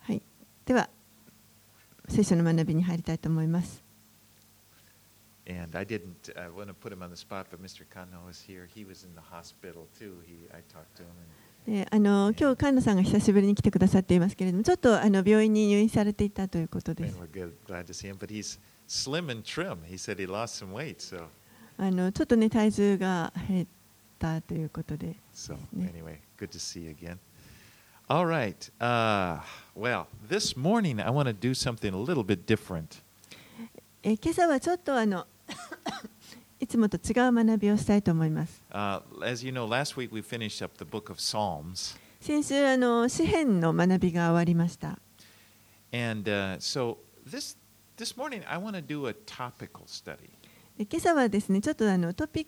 はい、では、聖書の学びに入りたいと思います。今日、菅野さんが久しぶりに来てくださっていますけれども、ちょっとあの病院に入院されていたということで。あのちょっとね体重が減ったということで, All right. Uh, well, this morning I want to do something a little bit different. え今朝はちょっとあのいつもと違う学びをしたいと思います Uh, as you know, last week we finished up the book of Psalms. 先週あの詩篇の学びが終わりました And uh, so this, this morning I want to do a topical study. で今朝はですねちょっとあのトピ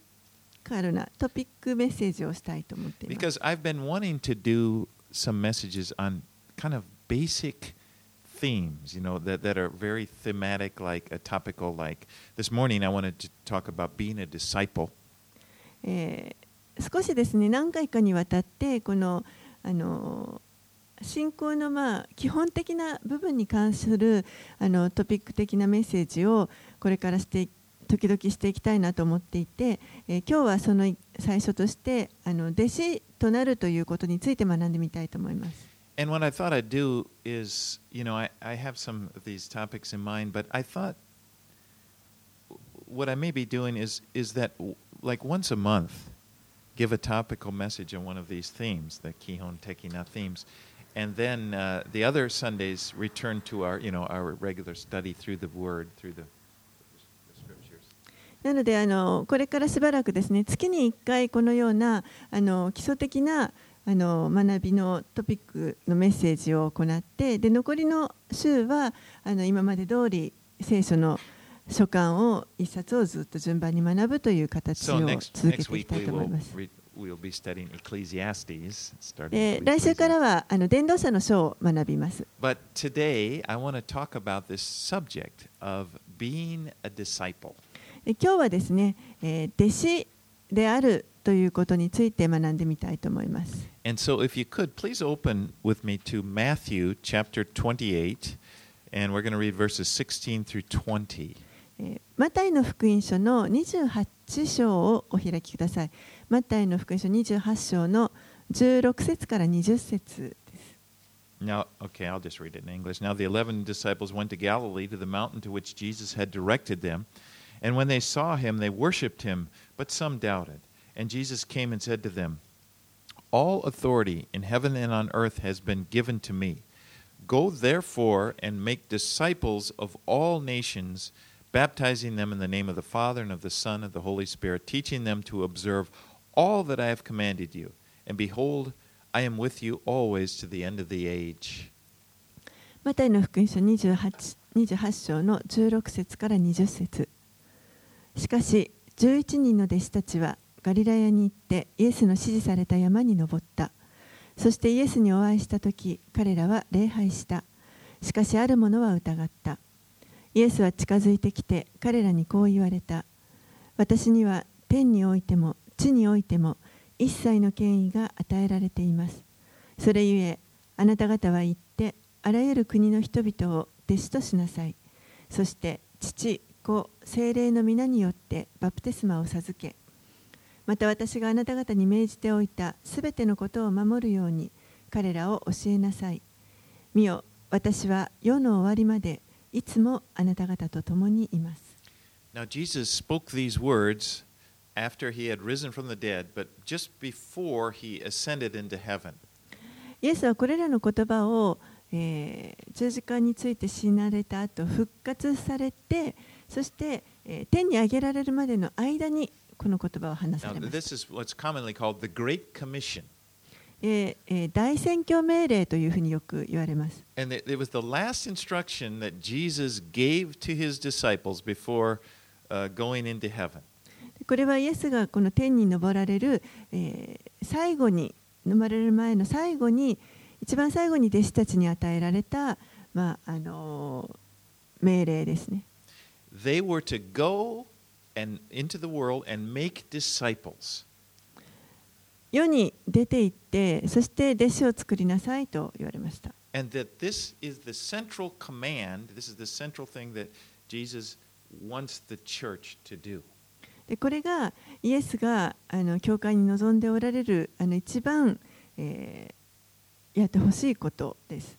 カルなトピックメッセージをしたいと思っています Because I've been wanting to do some messages on kind of basic themes, you know, that, that are very thematic, like a topical, like this morning I wanted to talk about being a disciple. 少しですね何回かにわたってこのあの信仰のまあ基本的な部分に関するあのトピック的なメッセージをこれからしてい時々していきたいなと思っていて、えー今日はその最初としてあの弟子となるということについて学んでみたいと思います。 And what I thought I'd do is, you know, I, I have some of these topics in mind, but I thought what I may be doing is, is that, like once a month, give a topical message on one of these themes, the Kihon Tekina themes, and then uh, the other Sundays return to our, you know, our regular study through the Word, through the, the Scriptures. なのであのこれからしばらくですね月に1回このようなあの基礎的なあの学びのトピックのメッセージを行ってで残りの週はあの今まで通り聖書の書簡を一冊をずっと順番に学ぶという形を続けていきたいと思います。来週からはあの伝道者の書を学びます。で今日はですね、えー弟子であるということについて学んでみたいと思います。And so, if you could, please open with me to Matthew chapter 28, and we're going to read verses 16 through 20. えーマタイの福音書の28章をお開きください。マタイの福音書28章の16節から20節です。Now, okay, I'll just read it in English. Now, the eleven disciples went to Galilee to the mountain to which Jesus had directed them. And when they saw him, they worshipped him, but some doubted. And Jesus came and said to them, All authority in heaven and on earth has been given to me. Go therefore and make disciples of all nations, baptizing them in the name of the Father and of the Son and of the Holy Spirit, teaching them to observe all that I have commanded you. And behold, I am with you always to the end of the age. マタイの福音書 28, 28章の16節から20節 しかし11人の弟子たちはガリラヤに行ってイエスの指示された山に登った。そしてイエスにお会いした時彼らは礼拝した。しかしある者は疑った。イエスは近づいてきて彼らにこう言われた。私には天においても地においても一切の権威が与えられています。それゆえあなた方は行ってあらゆる国の人々を弟子としなさい。そして父子精霊の皆によってバプテスマを授けまた私があなた方に命じておいたすべてのことを守るように彼らを教えなさい見よ私は世の終わりまでいつもあなた方と共にいます Now, Jesus spoke these words after he had risen from the dead, but just before he ascended into heaven. イエスはこれらの言葉を、えー十字架について死なれた後復活されてそして、天に上げられるまでの間にこの言葉を話す。えー、大宣教命令というふうによく言われます。これはイエスがこの天に登られる、最後に、登られる前の最後に、一番最後に弟子たちに与えられた、まああの、命令ですね。They were to go and into the world and make disciples. 世に出て行ってそして弟子を作りなさいと言われました。 and that this is the central command, this is the central thing that Jesus wants the church to do. でこれがイエスがあの教会に望んでおられるあの一番、えーやってほしいことです。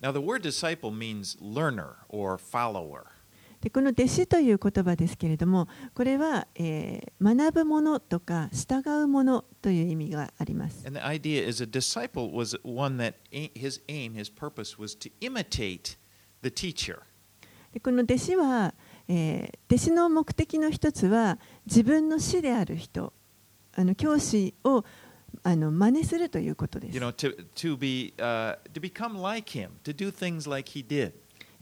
Now, the word disciple means learner or follower. でこの弟子という言葉ですけれどもこれは、え、学ぶものとか従うものという意味があります。でこの弟子は、え、弟子の目的の一つは自分の師である人あの教師をあの真似するということです。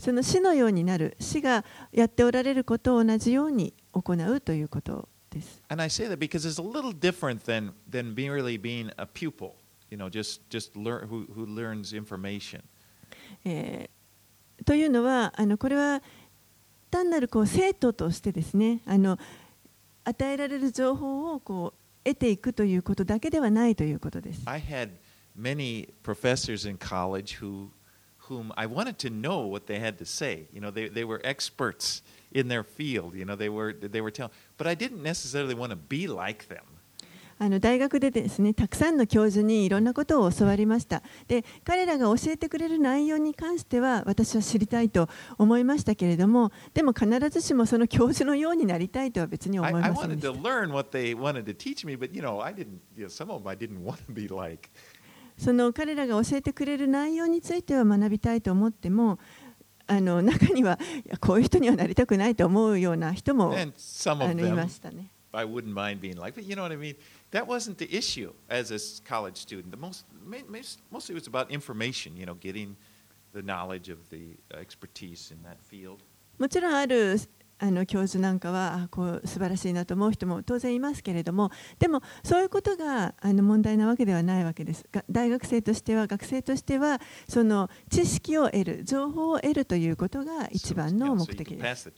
その死のようになる死がやっておられることを同じように行うということです。というのはあのこれは単なるこう生徒としてですねあの与えられる情報をこう得ていくということだけではないということです。I had many professors in college who whom I wanted to know what they had to say. You know, they, they were experts in their field. You know, they were, they were telling, but I didn't necessarily want to be like them. あの大学でですねたくさんの教授にいろんなことを教わりましたで彼らが教えてくれる内容に関しては私は知りたいと思いましたけれどもでも必ずしもその教授のようになりたいとは別に思 I, い I ません wanted で to した learn what they wanted to teach me, but you know, I didn't. You know, some of them I didn't want to be like. その彼らが教えてくれる内容については学びたいと思ってもあの中にはこういう人にはなりたくないと思うような人もあのいましたね。I wouldn't mind being like, but you know what I mean? That wasn't the issue as a college student. The most, mostly it was about information, you know, getting the knowledge of the uh, expertise in that field. もちろんあるあの教授なんかはあこう素晴らしいなと思う人も当然いますけれどもでもそういうことがあの問題なわけではないわけです。が大学生としては学生としてはその知識を得る情報を得るということが一番の目的です.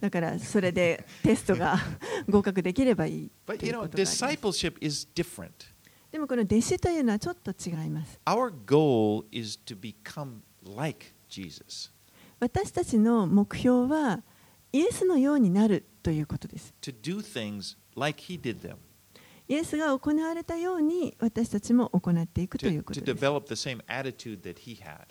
だからそれでテストが 合格できればいいいうことがあります。discipleship is different. でもこの弟子というのはちょっと違います。Our goal is to become like Jesus, 私たちの目標はイエスのようになるということです to do things like he did them, イエスが行われたように私たちも行っていくとい to, うこ to とです develop the same attitude that he had.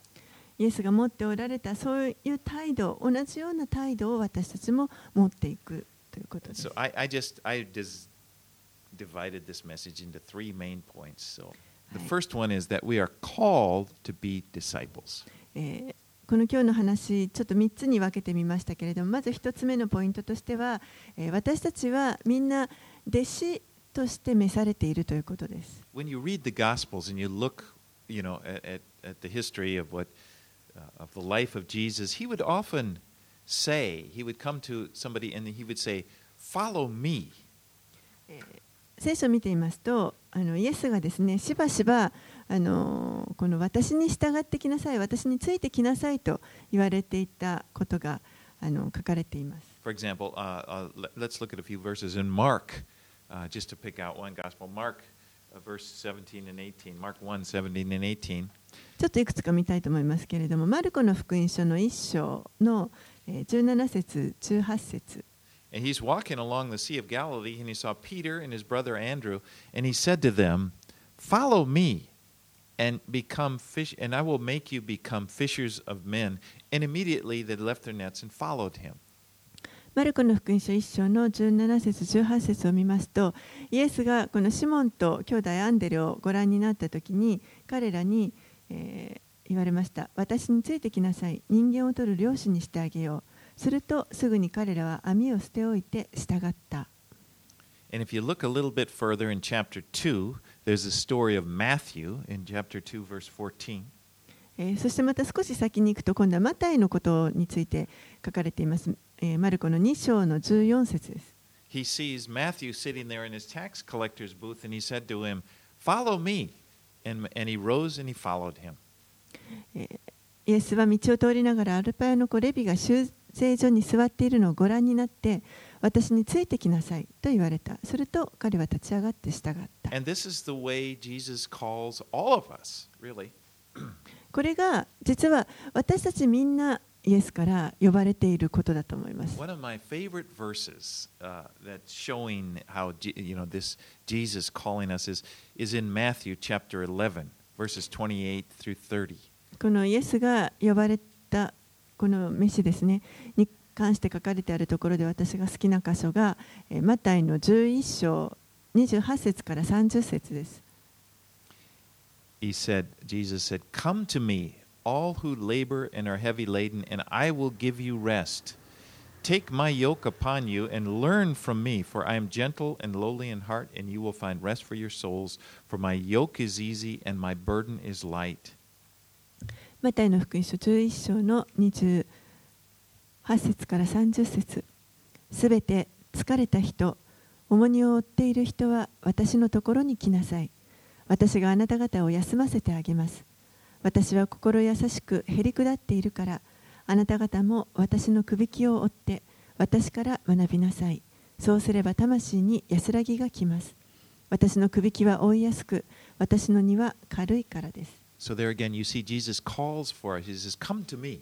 イエスが持っておられたそういう態度同じような態度を私たちも持っていくということです so。I, I just I just divided this message into three main points. So the first one is that we are called to be disciples. えーこの今日の話ちょっと3つに分けてみましたけれどもまず1つ目のポイントとしては、えー私たちはみんな弟子として召されているということです。When you read the Gospels and you look, you know, at, at, at the history of what uh, of the life of Jesus, he would often say, he would come to somebody and he would say, "Follow me." 聖書を見ていますとあのイエスがですねしばしばあのこの私に従ってきなさい私についてきなさいと言われていたことがあの書かれています。For example, uh, uh, let- let's look at a few verses in Mark, uh, just to pick out one gospel. Mark, uh, verse 17 and 18. Mark 1, 17 and 18. ちょっといくつか見たいと思いますけれども、マルコの福音書の1章のえー17節、18節 And he's walking along the Sea of Galilee, and he saw Peter and his brother Andrew, and he said to them, Follow me, and become fish, and I will make you become fishers of men. And immediately they left their nets and followed him. マルコの福音書1章の17節、18節を見ますと、イエスがこのシモンと兄弟アンデレをご覧になったときに、彼らに、えー言われました。私についてきなさい。人間を取る漁師にしてあげよう。すると、すぐに彼らは網を捨ておいて従った。And if you look a little bit further in chapter 2, there's a story of Matthew in chapter 2, verse 14. えーそしてまた少し先に行くと今度はマタイのことについて書かれています、えーマルコの2章の14節です He sees Matthew sitting there in his tax collector's booth, and he said to him, Follow me. And, and he rose and he followed him. イエスは道を通りながらアルパヤの子レビが修正所に座っているのをご覧になって私についてきなさいと言われたすると彼は立ち上がって従った And this is the way Jesus calls all of us, really. これが実は私たちみんなイエスから呼ばれていることだと思います。One of my favorite verses uh, that's showing how you know this Jesus calling us is is in Matthew chapter 11 verses 28 through 30. このイエスが呼ばれたこの飯ですねに関して書かれてあるところで私が好きな箇所がえーマタイの11章28節から30節です。 He said Jesus said, "Come to me, all who labor and are heavy laden, and I will give you rest." Take my yoke upon you and learn from me, for I am gentle and lowly in heart, and you will find rest for your souls. For my yoke is easy and my burden is light. マタイの福音書11章の28 8節から30節すべて疲れた人、重荷を負っている人は私のところに来なさい。私があなた方を休ませてあげます。私は心優しくへり下っているから、あなた方も私のくびきを追って私から学びなさい。そうすれば魂に安らぎがきます。私のくびきは追いやすく、私の荷は軽いからです。So there again, you see Jesus calls for us. He says, "Come to me."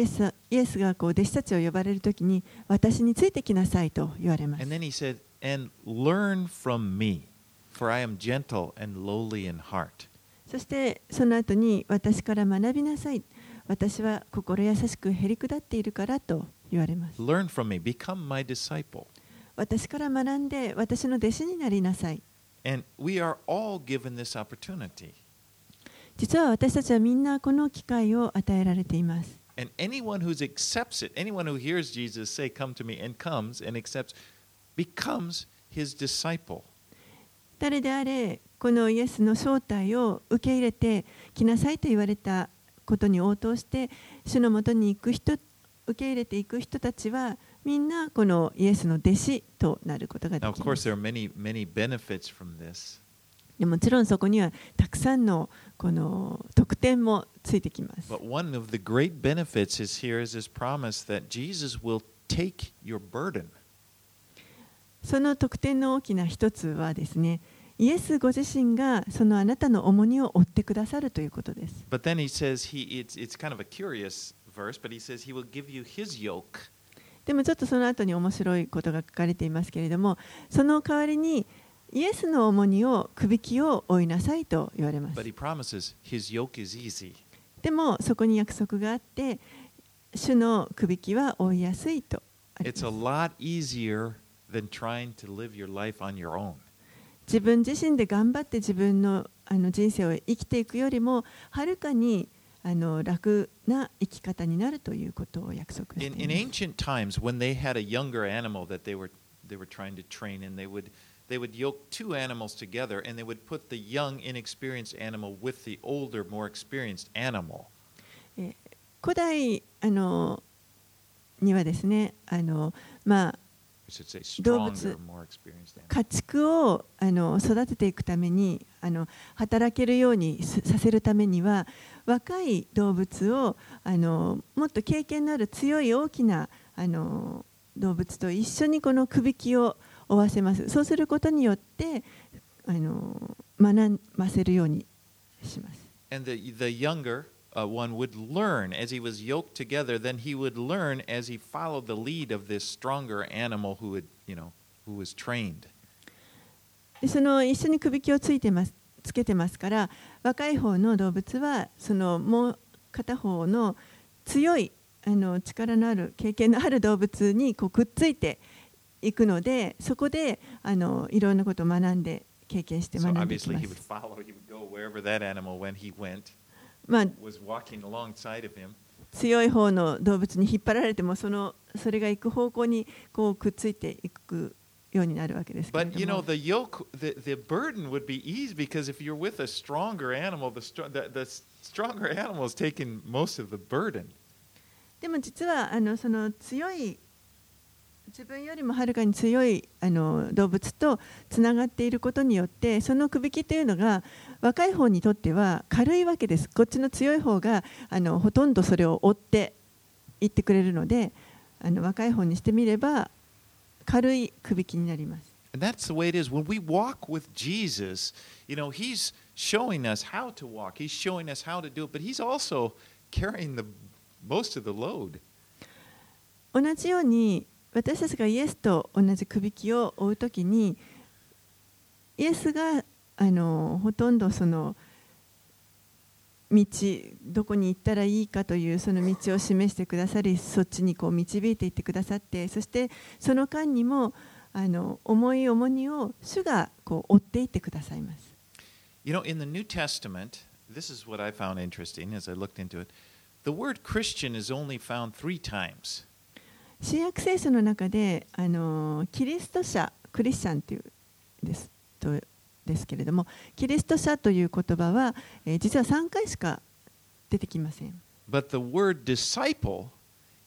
イエ,スイエスがこう弟子たちを呼ばれるときに私についてきなさいと言われます。そしてその後に私から学びなさい。私は心優しくへりくだっているからと言われます。Learn from me. Become my disciple. 私から学んで私の弟子になりなさい。And we are all given this opportunity. 実は私たちはみんなこの機会を与えられています。And anyone who accepts it, anyone who hears Jesus say, Come to me, and comes and accepts, becomes his disciple. 誰であれこのイエスの正体を受け入れて来なさいと言われたことに応答して主のもとに行く人受け入れていく人たちはみんなこのイエスの弟子となることが Now, で of きま course, す there are many, many benefits from this. でもちろんそこにはたくさんのこの特典もついてきます。Is その特典の大きな一つはですね、イエスご自身がそのあなたの重荷を負ってくださるということです。He he, it's, でもちょっとその後に面白いことが書かれていますけれども、その代わりに、イエスの重荷を、くびきを負いなさいと言われます。Promises, でも、そこに約束があって、主のくびきは負いやすいとあります。自分自身で頑張って自分の,あの人生を生きていくよりも、はるかにあの楽な生き方になるということを約束。They would yoke two animals together, and they would put the young, inexperienced animal with the older, more experienced animal. 古代あのにはですねあの、まあ、動物.家畜をあの育てていくためにあの働けるようにすさせるためには若い動物をあのもっと経験のある強い大きなあの動物と一緒にこのくびきを負わせますそうすることによってあの学ばせるようにします And the, the younger uh, one would learn as he was yoked together, then he would learn as he followed the lead of this stronger animal who had, you know, who was trained. でその一緒にくびきをついてますつけてますから若い方の動物はそのもう片方の強いあの力のある経験のある動物にこうくっついて行くので、そこで、あの、いろんなことを学んで、経験して学んいます。まあ、強い方の動物に引っ張られても、その、それが行く方向に、こう、くっついていく。ようになるわけです。でも、実は、あの、その強い。自分よりもはるかに強いあの動物とつながっていることによってそのくびきというのが若い方にとっては軽いわけですこっちの強い方があのほとんどそれを追っていってくれるのであの若い方にしてみれば軽いくびきになります And that's the way it is. When we walk with Jesus, you know, He's showing us how to walk, He's showing us how to do it, but He's also carrying the most of the load. 同じように私たちがイエスと同じくびきを追うときにイエスがあのほとんどその道どこに行ったらいいかというその道を示してくださりそっちにこう導いていってくださってそしてその間にもあの重い重荷を主がこう追っていってくださいます。You know, in the New Testament, this is what I found interesting as I looked into it. The word Christian is only found three times. 新約聖書の中であのキリスト者クリスチャンというですとですけれどもキリスト者という言葉は、えー、実は3回しか出てきません。But the word disciple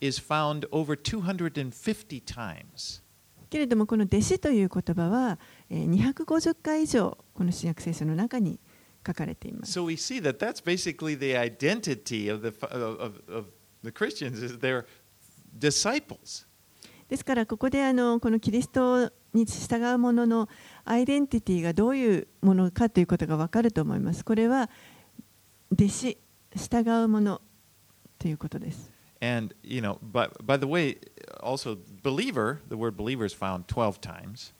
is found over 250 times. けれどもこの弟子という言葉は、えー、250回以上この新約聖書の中に書かれています。So we see that that's basically the identity of the, of, of the Christians is they're disciples. ですからここであのこのキリストに従う者のアイデンティティがどういうものかということが分かると思います。これは弟子、従う者ということです。And, you know, by, by the way, also believer, the word believer is found 12 times.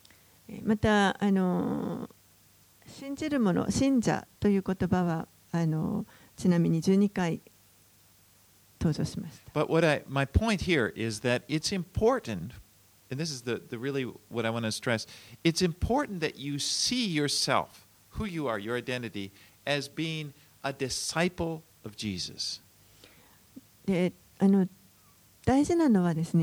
また、あの信じる者、信者という言葉はあのちなみに12回登場しました。And this is the, あの、あの、あの、あの、あの、あの、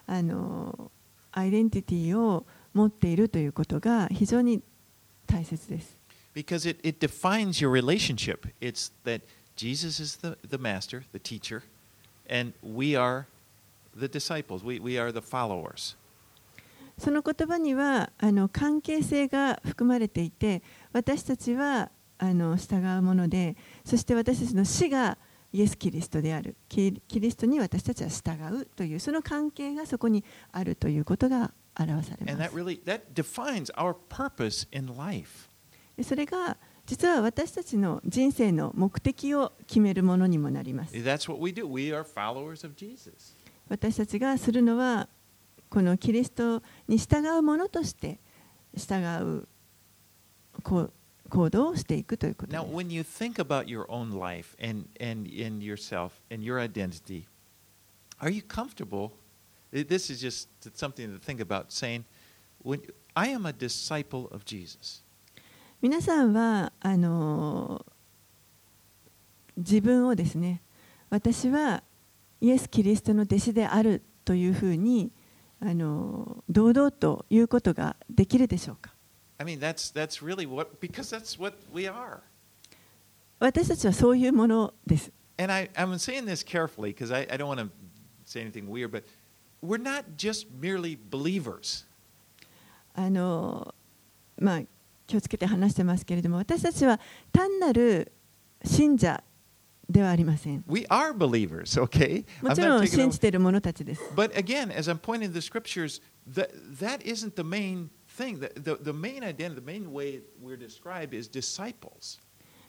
あの、あの、あの、の、あ、あの、あの、あの、あの、あの、あの、あ、あの、あの、あの、の、あの、あ、あの、あの、あの、あの、あの、あ、持っているということが非常に大切です。Because it, it defines your relationship. It's that Jesus is the, the master, the teacher, and we are the disciples, we, we are the followers. その言葉にはあの関係性が含まれていて、私たちはあの従うもので、そして私たちの死がイエス・キリストである。キリストに私たちは従うという、その関係がそこにあるということが表され。それが実は私たちの人生の目的を決めるものにもなります。私たちがするのはこのキリストに従うものとして従う行動をしていくということ。This is just something to think about saying, when, I am a disciple of Jesus. 皆さんはあの自分をですね、私はイエス・キリストの弟子であるというふうにあの堂々と言うことができるでしょうか I mean, that's, that's really what, because that's what we are. 私たちはそういうものです。And I, I'm saying this carefully because I, I don't want to say anything weird, but we're not just merely believers. あのまあ気をつけて話してますけれども私たちは単なる信者ではありません。We are believers, okay? もちろん信じている者たちです。But again, as I'm pointing to the scriptures, that, that isn't the main thing. The, the, the main identity, the main way we're described is disciples.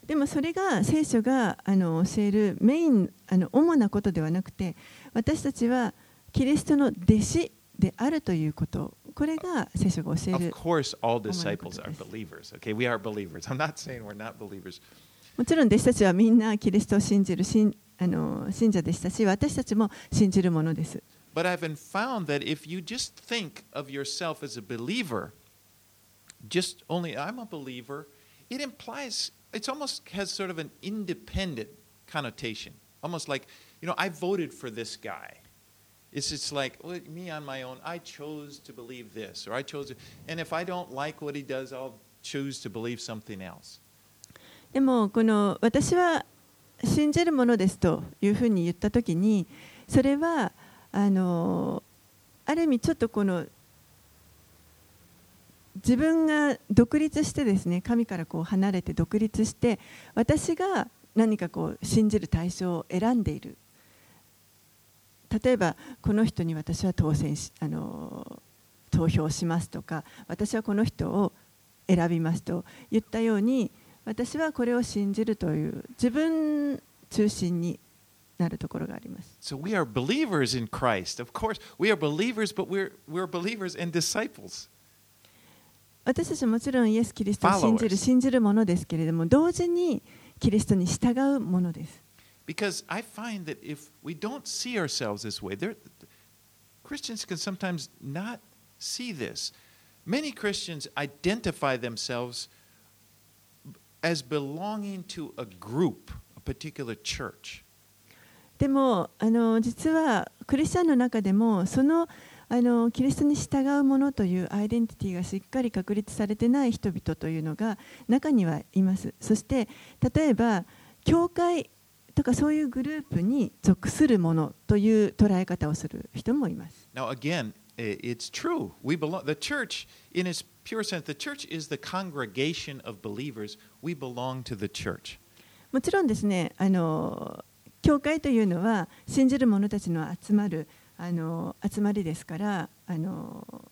でもそれが聖書があの教えるメインあの主なことではなくて私たちはキリストの弟子であるということ、これが聖書が教える。Of course, all disciples are believers. Okay, we are believers. I'm not saying we're not believers. もちろん弟子たちはみんなキリストを信じる信あの信者でしたし、私たちも信じるものです。But I've found that if you just think of yourself as a believer, just only I'm a believer, it implies, it almost has sort of an independent connotation. Almost like, you know, I voted for this guy. It's just like well, me on my own. I chose to believe this, or I chose, to, and if I don't like what he does, I'll choose to believe something else. でもこの私は信じるものですというふうに言ったときにそれはあのある意味ちょっとこの自分が独立してですね神からこう離れて独立して私が何かこう信じる対象を選んでいる例えばこの人に私は当選しあの投票しますとか私はこの人を選びますと言ったように私はこれを信じるという自分中心になるところがあります。So we are believers in Christ. Of course, we are believers, but we're, we're believers and disciples. 私たちはもちろんイエス・キリストを信じる信じるものですけれども同時にキリストに従うものです。Because I find that if we don't see ourselves this way, there, Christians can sometimes not see this. Many Christians identify themselves as belonging to a group, a particular church. でもあの実はクリスチャンの中でもそのあのキリストに従うものというアイデンティティがしっかり確立されてない人々というのが中にはいますそして例えば教会とかそういうグループに属するものという捉え方をする人もいます Now, again, it's true. We belong. The church, in its pure sense, the church is the congregation of believers. We belong to the church. もちろんですねあの教会というのは信じる者たちの集まるあの集まりですからあの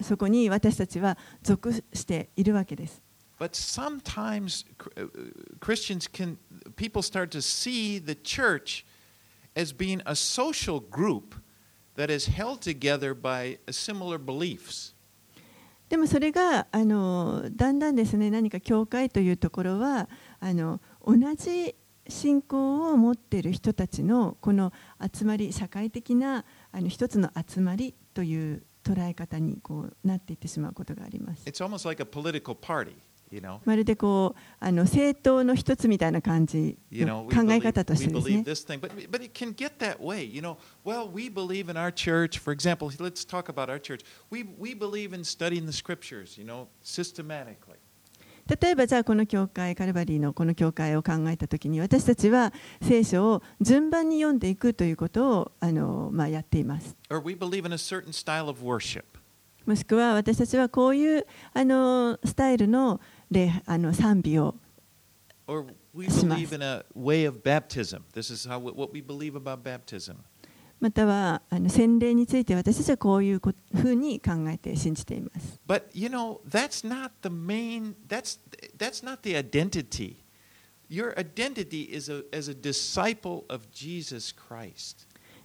そこに私たちは属しているわけです。But sometimes uh, Christians can, people start to see the church as being a social group that is held together by similar beliefs. でもそれがあのだんだんですね何か教会というところはあの同じ信仰を持っている人たちのこの集まり社会的なあの一つの集まりという捉え方にこうなっていってしまうことがあります。 It's almost like a political party, you know. まるでこうあの政党の一つみたいな感じ考え方としてですね。例えばじゃあこの教会、カルバリーのこの教会を考えた時に私たちは聖書を順番に読んでいくということをあの、ま、やっています。もしくは私たちはこういうあのスタイルのあの賛美を。ま,たはあの洗礼について私たちはこういうふうに考えて信じています。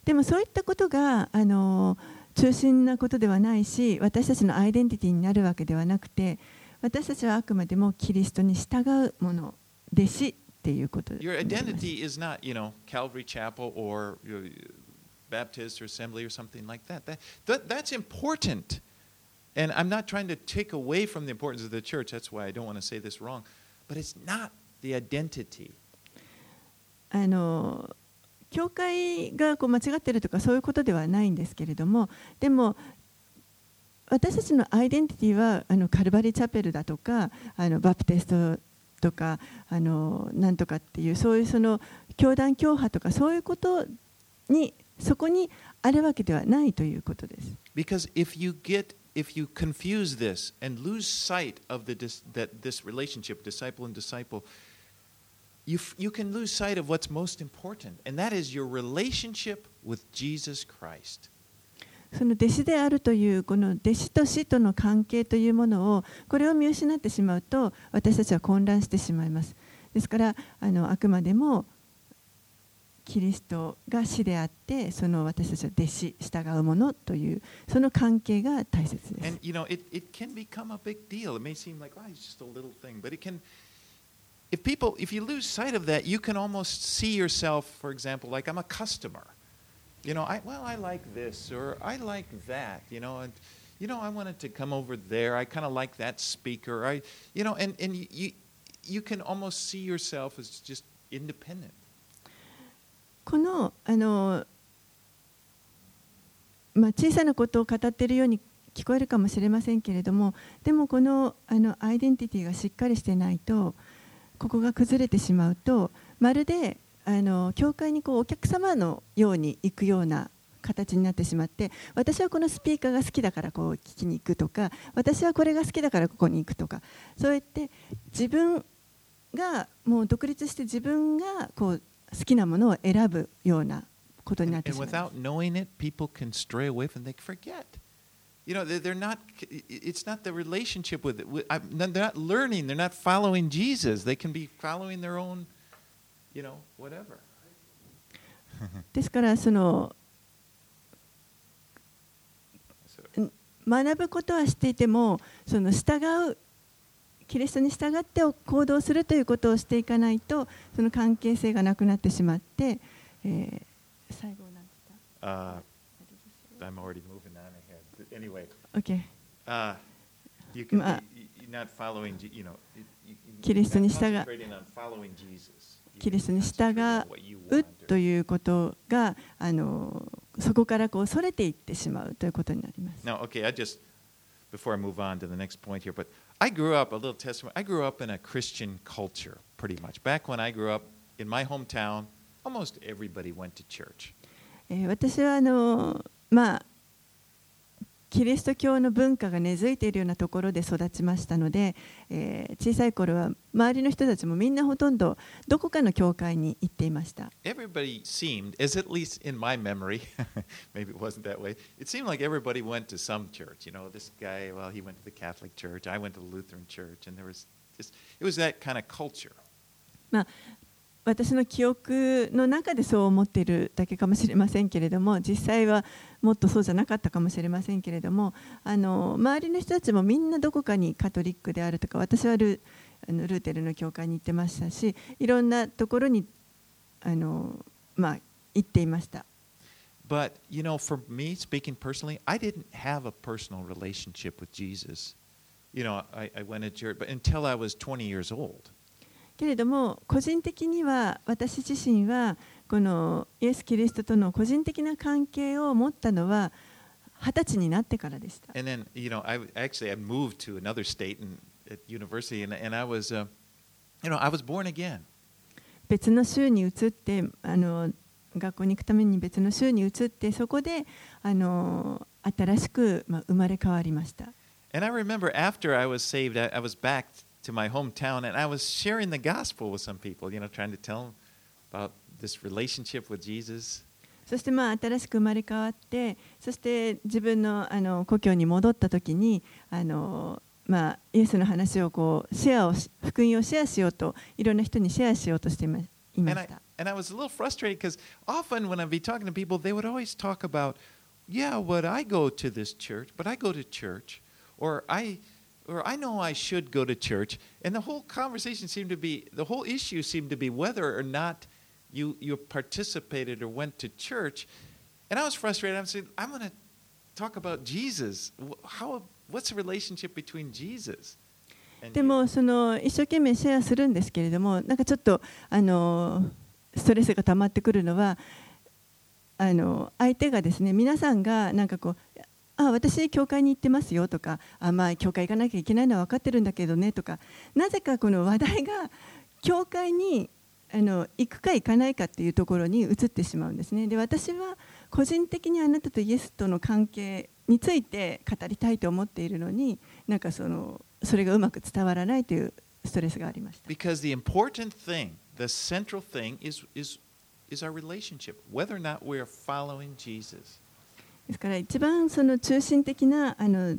でもそういったことがあの中心なことではないし私たちのアイデンティティになるわけではなくて。私たちはあくまでもキリストに従うもの弟子っていうことに Your なります identity is not, you know, Calvary Chapel or Baptist or Assembly or something like that. That, that. That's important. And I'm not trying to take away from the importance of the church. That's why I don't want to say this wrong. But it's not the identity. あの教会がこう間違ってるとかそういうことではないんですけれどもでも私たちのアイデンティティはあのカルバリーチャペルだとかあのバプテストとかあのなんとかっていうそういうその教団教派とかそういうことにそこにあるわけではないということです。Because if you get if you confuse this and lose sight of the dis, that this relationship, disciple and disciple, you you can lose sight of what's most important, and that is your relationship with Jesus Christ. その弟子であるというこの弟子と死との関係というものをこれを見失ってしまうと私たちは混乱してしまいますですからあのあくまでもキリストが死であってその私たちは弟子従うものというその関係が大切です And you know, it, it can become a big deal. It may seem like, oh, it's just a little thing, but it can. If people, if you lose sight of that, you can almost see yourself, for example, like I'm a customer. You know, I well, I like this or I like that. You know, and you know, I wanted to come over there. I kind of like that speaker. I, you know, and and you, you you can almost see yourself as just independent. このあの、まあ、小さなことを語っているように聞こえるかもしれませんけれどもでもこのあのアイデンティティがしっかりしてないとここが崩れてしまうとまるであの教会にこうお客様のように行くような形になってしまって私はこのスピーカーが好きだからこう聞きに行くとか私はこれが好きだからここに行くとかそうやって自分がもう独立して自分がこう好きなものを選ぶようなことになってしまいます without knowing it, people can stray away from. They forget. You know, they're, not. It's not the relationship with it. They're not learning. They're not following Jesus. They can be following their own. ですからその学ぶことはしていてもその従うキリストに従って行動するということをしていかないとその関係性がなくなってしまって、えー、最後何でした、uh, I'm キリストに従う。リストに従うということがあのそこからこうそれていってしまうということになります。Now, okay, I just, before I move on to the next point here, but I grew up, a little testimony, I grew up in a Christian culture, pretty much. Back when I grew up in my hometown, almost everybody went to church. えー私はあのまあキリスト教の文化が根付いているようなところで育ちましたので、えー小さい頃は周りの人たちもみんなほとんどどこかの教会に行っていました。Everybody seemed, as at least in my memory, maybe it wasn't that way, it seemed like everybody went to some church. You know, this guy, well, he went to the Catholic church, I went to the Lutheran church, and there was just, it was that kind of culture. 私の記憶の中でそう思っているだけかもしれませんけれども実際はもっとそうじゃなかったかもしれませんけれどもあの周りの人たちもみんなどこかにカトリックであるとか私はルあのルーテルの教会に行ってましたしいろんなところにあの、まあ、行っていました。But, you know, for me, speaking personally, I didn't have a personal relationship with Jesus. You know, I, I went to church, but until I was 20 years old. けれども個人的には私自身はこのイエス・キリストとの個人的な関係を持ったのは二十歳になってからでした。And then, you know, I actually I moved to another state and, at university, and, and I was, uh, you know, I was born again. 別の州に移ってあの学校に行くために別の州に移ってそこであの新しく、まあ、生まれ変わりました。And I remember after I was saved, I, I was back to my hometown, and I was sharing the gospel with some people, you know, trying to tell them about this relationship with Jesus. そしてまあ新しく生まれ変わってそして自分のあの故郷に戻った時にあの、まあ、イエスの話をこうシェアをし福音をシェアしようといろんな人にシェアしようとしていまいま And し I, た。 and I was a little frustrated because often when I'd be talking to people, they would always talk about, yeah, what I go to this church, but I go to church, or I, or I know I should go to church, and the whole conversation seemed to be, the whole issue seemed to be whether or not you you participated or went to church, and I was frustrated. I'm saying, I'm going to talk about Jesus. Wh- How, what's the relationship between Jesus? and で you? もその一生懸命シェアするんですけれどもなんかちょっとあのストレスが溜まってくるのはあの相手がですね皆さんがなんかこう あ私教会に行ってますよとかあまあ教会行かなきゃいけないのは分かってるんだけどねとかなぜかこの話題が教会にあの行くか行かないかっていうところに移ってしまうんですねで私は個人的にあなたとイエスとの関係について語りたいと思っているのになんかそのそれがうまく伝わらないというストレスがありました。Because the important thing, the central thing, is, is, is our relationship, whether or not we are following Jesus. ですから一番その中心的なあの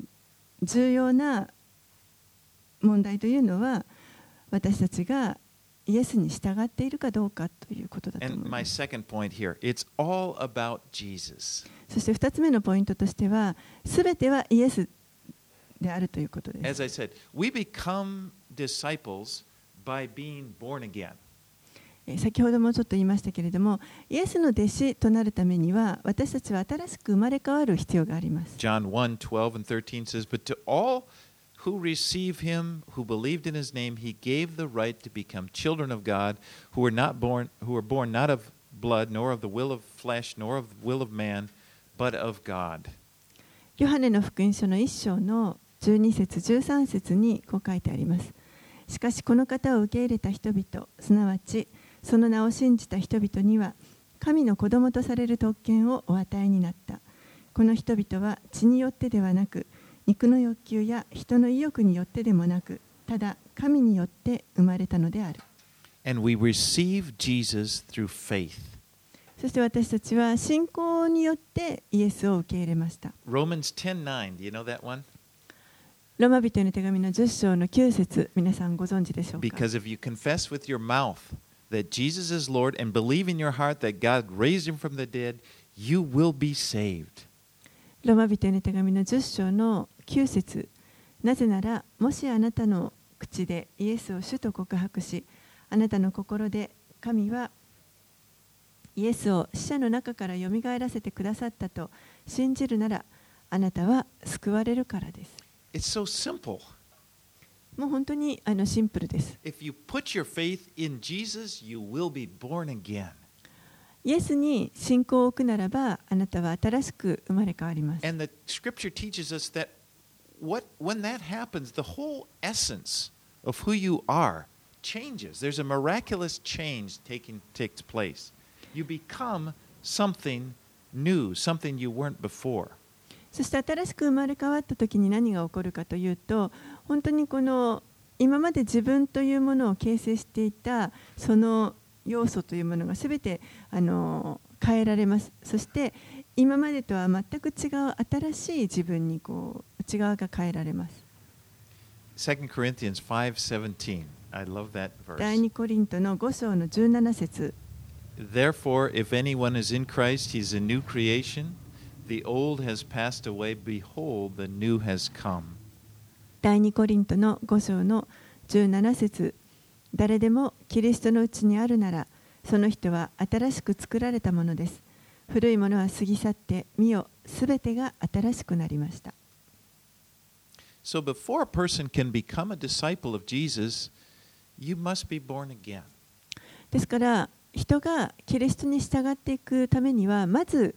重要な問題というのは私たちがイエスに従っているかどうかということだと思います。そして2つ目のポイントとしては、すべてはイエスであるということです。As I said, we become disciples by being born again. えー先ほどもちょっと言いましたけれども、イエスの弟子となるためには、私たちは新しく生まれ変わる必要があります。John 1 12 and 13 says, But to all who receive him, who believed in his name, he gave the right to become children of God, who were not born, who were born not of blood, nor of the will of flesh, nor of the will of man, but of God. ヨハネの福音書の1章の12節13節にこう書いてあります。しかしこの方を受け入れた人々、すなわちその名を信じた人々には、神の子供とされる特権をお与えになった。この人々は血によってではなく、肉の欲求や人の意欲によってでもなく、ただ神によって生まれたのである And we receive Jesus through faith. そして私たちは信仰によってイエスを受け入れました Romans 10:9. Do you know that one? ローマ人への手紙の10章の9節皆さんご存知でしょうか？Because if you confess with your mouth that Jesus is Lord and believe in your heart that God raised him from the dead, you will be saved. ローマ人への手紙の10章の9節なぜならもしあなたの口でイエスを主と告白しあなたの心で神はイエスを死者の中からよみがえらせてくださったと信じるならあなたは救われるからです It's so simple. もう本当にあのシンプルです If you put your faith in Jesus, you will be born again. イエスに信仰を置くならばあなたは新しく生まれ変わります And the scripture teaches us that what when that happens, the whole essence of who you are changes. There's a miraculous change taking takes place. You become something new, something you weren't before. そして新しく生まれ変わった時に何が起こるかというと本当にこの今まで自分というものを形成していたその要素というものが全てあの変えられますそして今までとは全く違う新しい自分にこう内側が変えられます2 Corinthians 5:17. I love that 第 verse. 2コリントの5章の17節 Therefore, if anyone is in Christ, he's a new creation. The old has passed away. Behold, the new has come. 第2コリントの5章の17節。誰でもキリストのうちにあるならその人は新しく作られたものです。古いものは過ぎ去って見よすべてが新しくなりました。So, before a person can become a disciple of Jesus, you must be born again. ですから人がキリストに従っていくためにはまず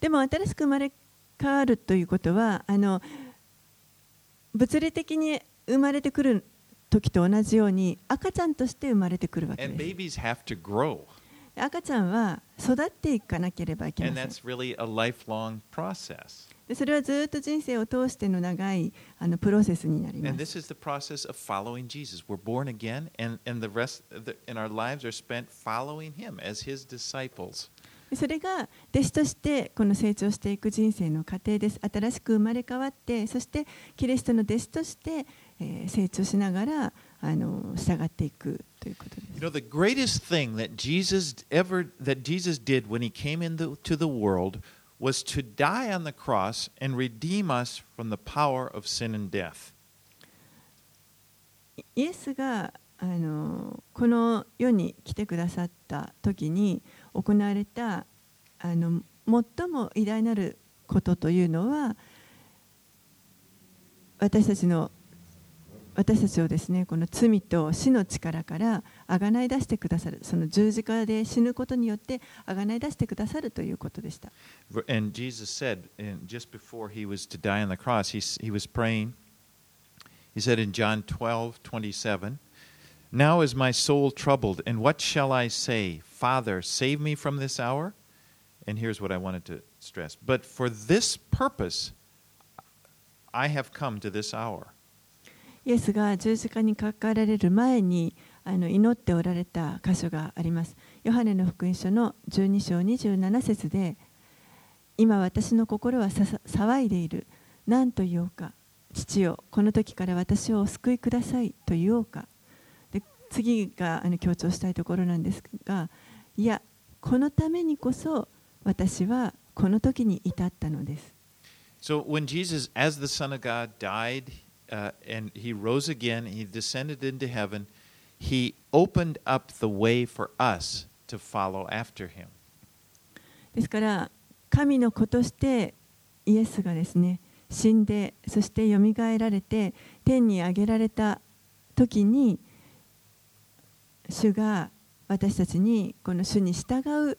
でも新しく生まれ変わるということはあの物理的に生まれてくる時と同じように赤ちゃんとして生まれてくるわけ And です。赤ちゃんは育っていかなければいけま And せん。でそれはずっと人生を通しての長いあのプロセスになりま And す。this is the process of following Jesus. We're born again, and, and the rest the, in our lives are spent following Him as His disciples. でそれが弟子としてこの成長していく人生の過程です。新しく生まれ変わって、そしてキリストの弟子として、えー成長しながらあの従っていくということです。You know, the greatest thing that Jesus ever that Jesus did when He came into to the world was to die on the cross and redeem us from the power of sin and death. イエスがあのこの世に来てくださった時に行われたあの最も偉大なることというのは私たちの私たちをですねこの罪と死の力からあがない出してくださるその十字架で死ぬことによってあがない出してくださるということでした。And Jesus said, just before he was to die on the cross, he, was praying. He said in John 12, 27, Now is my soul troubled, and what shall I say? Father, save me from this hour? And here's what I wanted to stress. But for this purpose, I have come to this hour. イエスが十字架にかかられる前にあの祈っておられた箇所があります。ヨハネの福音書の12章27節で今私の心はささ騒いでいる。何と言おうか。父よ、この時から私をお救いくださいと言おうか。で次があの強調したいところなんですが、いや、このためにこそ私はこの時に至ったのです。So when Jesus, as the Son of God, died uh, and he rose again, he descended into heaven, he opened up the way for us to follow after him. ですから神の子としてイエスがですね死んでそしてよみがえられて天に上げられた時に主が私たちにこの主に従う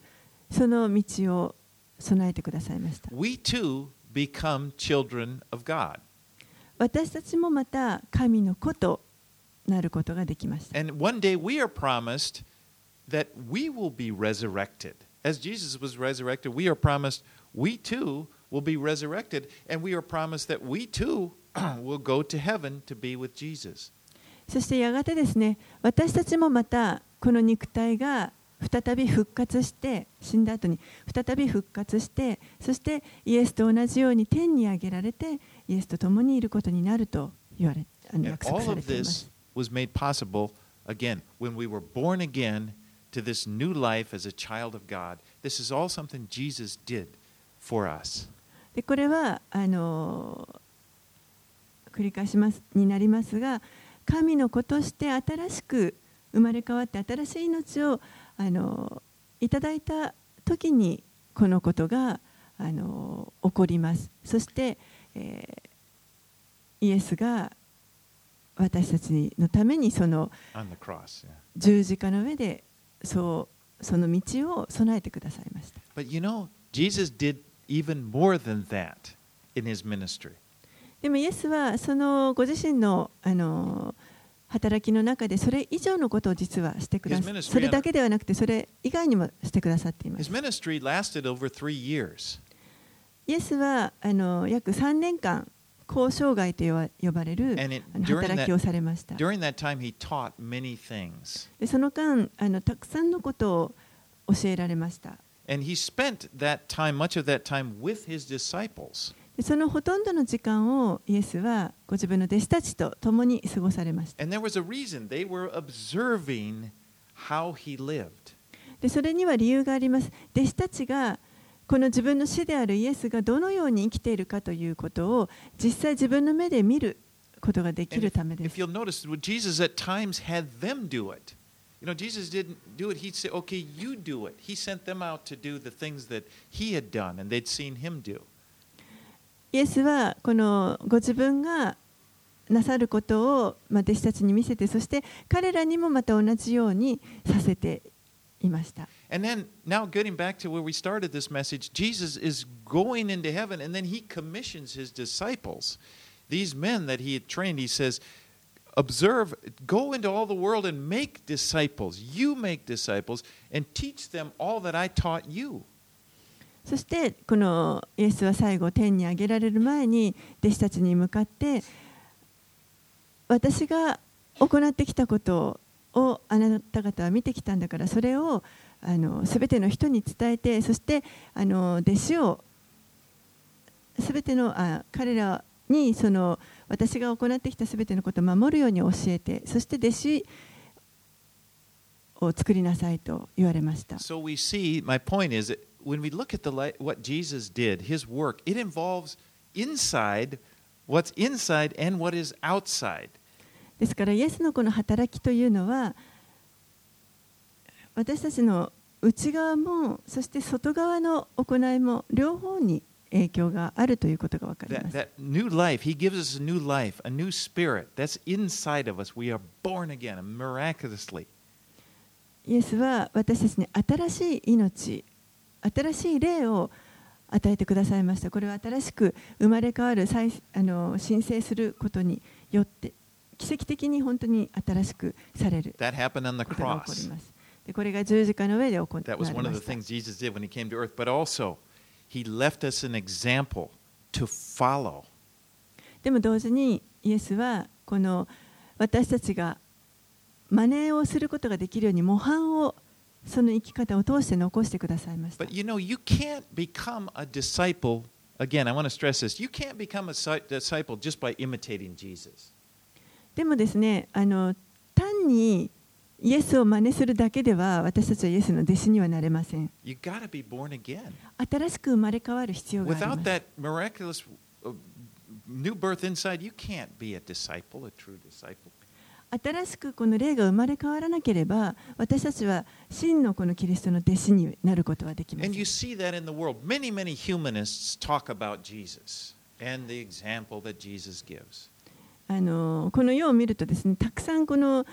その道を備えてくださいました We too become children of God. 私たちもまた神の子となることができました And one day we are promised that we will be resurrected. As Jesus was resurrected, we are promised we too will be resurrected, and we are promised that we too will go to heaven to be with Jesus. そしてやがてですね、私たちもまたこの肉体が再び復活して、死んだ後に再び復活して、そしてイエスと同じように天に上げられて、イエスと共にいることになると言われ約。これはあの繰り返しますになりますが。神の子として新しく生まれ変わって新しい命をあのいただいた時にこのことがあの起こりますそして、えーイエスが私たちのためにその十字架の上でそうその道を備えてくださいました But you know, Jesus did even more than that in his ministry. でもイエスはそのご自身の,あの働きの中でそれ以上のことを実はしてくださっそれだけではなくてそれ以外にもしてくださっています。イエスはあの約3年間、交渉外と呼ばれる働きをされました。でその間あの、たくさんのことを教えられました。でそのほとんどの時間をイエスはご自分の弟子たちと共に過ごされました。He. でそれには理由があります。弟子たちがこの自分の死であるイエスがどのように生きているかということを実際自分の目で見ることができるためで if す。you'll notice, well, Jesus at times had them do it. You know, Jesus didn't do it. He'd say, okay, you do it. He sent them out to do the things that he had done and they'd seen him do. イエスはこのご自分がなさることを、まあ、弟子たちに見せてそして彼らにもまた同じようにさせていました。 And then, now getting back to where we started this message, Jesus is going into heaven and then he commissions his disciples, these men that he had trained. He says, Observe, go into all the world and make disciples. You make disciples and teach them all that I taught you. そしてこのイエスは最後天に上げられる前に弟子たちに向かって私が行ってきたことをあなた方は見てきたんだからそれをあの全ての人に伝えてそしてあの弟子を全てのあ彼らにその私が行ってきた全てのことを守るように教えてそして弟子を作りなさいと言われました。So we see, my point is, when we look at the li- what Jesus did, his work, it involves inside, what's inside and what is outside. ですからイエスのこの働きというのは私たちの内側もそして外側の行いも両方に影響があるということが分かりま That, す。that new life, he gives us a new life, a new spirit. That's inside of us. We are born again miraculously. イエスは私たちに新しい命、新しい霊を与えてくださいました。これは新しく生まれ変わる再あの申請することによって奇跡的に本当に新しくされる That happened on the ことが起こり cross. ます。でこれが十字架の上で行われ That ま was one of the した。things Jesus did when he came to earth. But also, he left us an example to follow. でも同時にイエスはこの私たちが真似をすることができるように模範をその生き方を通して残してくださいました But。you know, you can't become a disciple. Again, I want to stress this. You can't become a disciple just by imitating Jesus. でもですねあの単にイエスを真似するだけでは私たちはイエスの弟子にはなれません。You got to be born again. 新しく生まれ変わる必要がありま Without す。that miraculous uh, new birth inside, you can't be a disciple, a true disciple. 新しくこの例が生まれ変わらなければ私たちは真のこのキリストの弟子になることはできます。この世を見るとですね、たくさんこの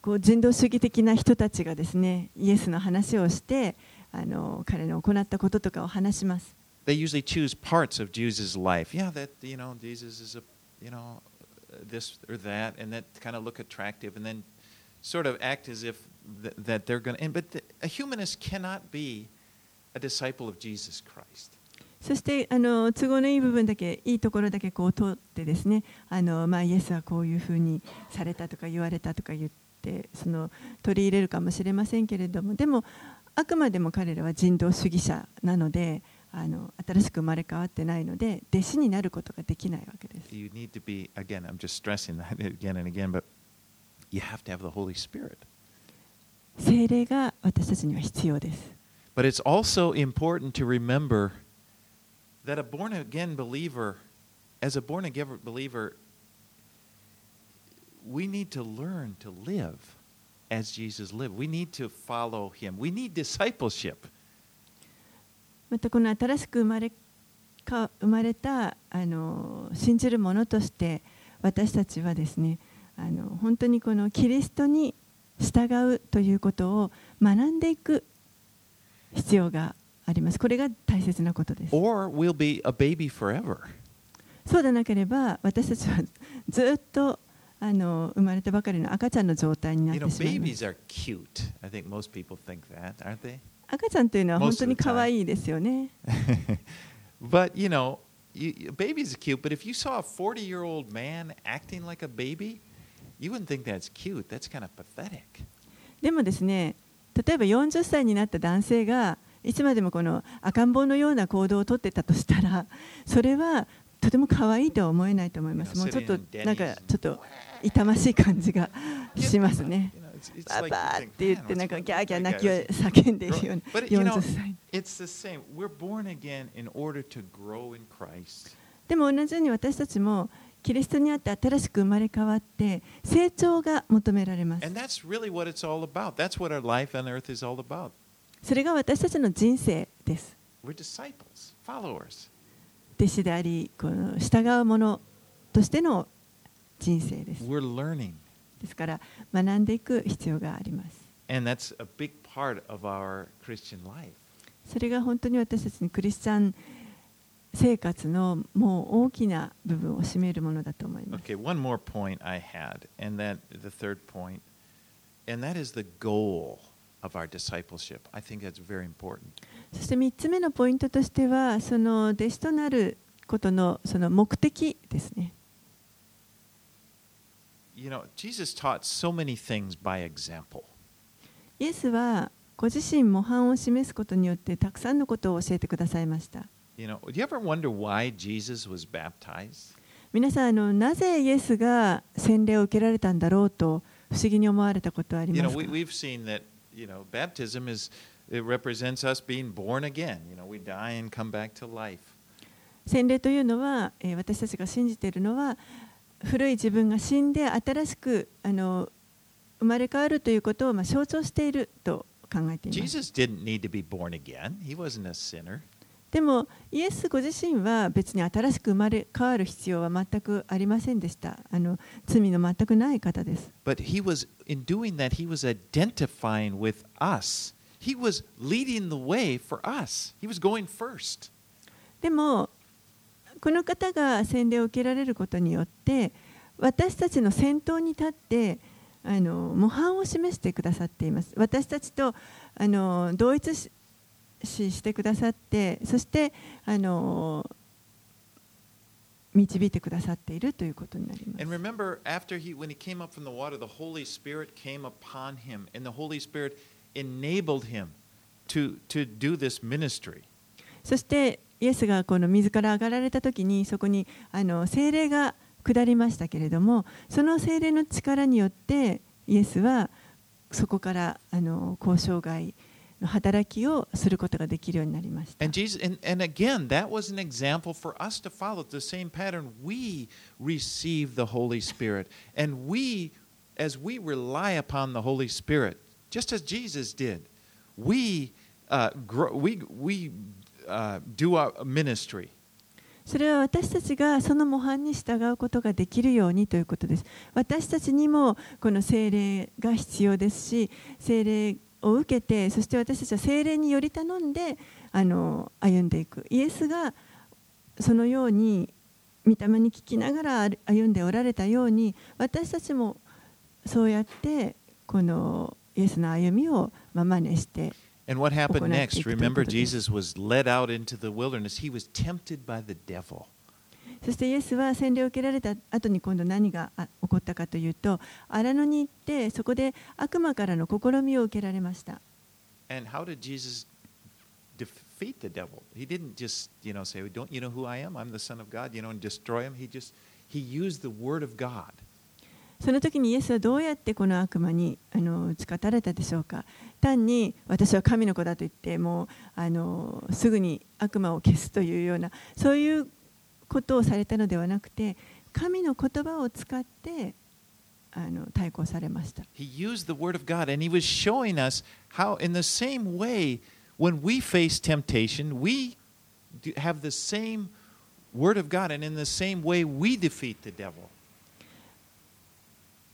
こう人道主義的な人たちがですね、イエスの話をしてあの彼の行ったこととかを話します。This or that, and that kind of look attractive, and then sort of act as if th- that they're going to. But the, a humanist cannot be a disciple of Jesus Christ. そしてあの都合のいい部分だけいいところだけこう通ってですねあの、まあ、イエスはこういうふうにされたとか言われたとか言ってその取り入れるかもしれませんけれどもでもあくまでも彼らは人道主義者なのであの新しく生まれ変わってないので弟子になることができないわけです。 You need to be, again, I'm just stressing that again and again, but you have to have the Holy Spirit. 精霊が私たちには必要です。 But it's also important to remember that a born again believer, as a born again believer, we need to learn to live as Jesus lived. We need to follow him. We need discipleship. またこの新しく生まれか生まれたあの信じる者として私たちはですねあの本当にこのキリストに従うということを学んでいく必要があります。これが大切なことです。Or we'll be a baby forever. そうでなければ私たちはずっとあの生まれたばかりの赤ちゃんの状態になっ You て know, しまいます。babies are cute. I think most people think that, aren't they? 赤ちゃんというのは本当に可愛いですよね。でもですね、例えば40歳になった男性が、いつまでもこの赤ん坊のような行動をとってたとしたら、それはとても可愛いとは思えないと思います。もうちょっとなんかちょっと痛ましい感じがしますね。パパって言って、なんかギャーギャー泣き叫んでいるような40歳。でも同じように私たちも、キリストにあって新しく生まれ変わって、成長が求められます。それが私たちの人生です。弟子であり、この従う者としての人生です。ですから学んでいく必要があります。And that's a big part of our Christian life. それが本当に私たちのクリスチャン生活のもう大きな部分を占めるものだと思います。Okay, one more point I had, and that the third point, and that is the goal of our discipleship. I think that's very important. そして3つ目のポイントとしてはその弟子となることのその目的ですね。You know, Jesus taught so many things by example. イエスはご自身模範を示すことによってたくさんのことを教えてくださいました。You know, do you ever wonder why Jesus was baptized? 皆さんあのなぜイエスが洗礼を受けられたんだろうと不思議に思われたことはあり You ま know, すか we've seen that, you know, baptism is, it represents us being born again. You know, we die and come back to life. 洗礼というのは、えー私たちが信じているのは古い自分が死んで新しくあの生まれ変わるということをまあ象徴していると考えています。でも、イエスご自身は別に新しく生まれ変わる必要は全くありませんでした。あの罪の全くない方です。でも、この方が洗礼を受けられることによって私たちの先頭に立ってあの模範を示してくださっています私たちとあの同一ししてくださってそしてあの導いてくださっているということになります And remember, after he, when he came up from the water, the Holy Spirit came upon him, and the Holy Spirit enabled him to, to do this ministry. そしてイエスがこの水から上がられた時にそこにあの精霊が下りましたけれどもその精霊の力によってイエスはそこからあの交渉外の働きをすることができるようになりました And Jesus, and, and again, that was an example for us to follow the same pattern. We receive the Holy Spirit, and we, as we rely upon the Holy Spirit, just as Jesus did, we uh, grow, we we uh, do our ministry. それは私たちがその模範に従うことができるようにということです。私たちにもこの聖霊が必要ですし、聖霊を受けて、そして私たちは聖霊により頼んであの歩んでいく。イエスがそのように御霊に聞きながら歩んでおられたように、私たちもそうやってこのイエスの歩みを真似して。And what happened next? Remember, Jesus was led out into the wilderness. He was tempted by the devil. そしてイエスは洗礼を受けられた後に今度何が起こったかというと、荒野に行ってそこで悪魔からの試みを受けられました。And how did Jesus defeat the devil? He didn't just, you know, say, "Don't you know who I am? I'm the Son of God," you know, and destroy him. He just he used the word of God. その時にイエスはどうやってこの悪魔にあの打ち勝たれたでしょうか単に私は神の子だと言ってもうあのすぐに悪魔を消すというようなそういうことをされたのではなくて神の言葉を使ってあの対抗されました。He used the word of God and he was showing us how in the same way when we face temptation we have the same word of God and in the same way we defeat the devil.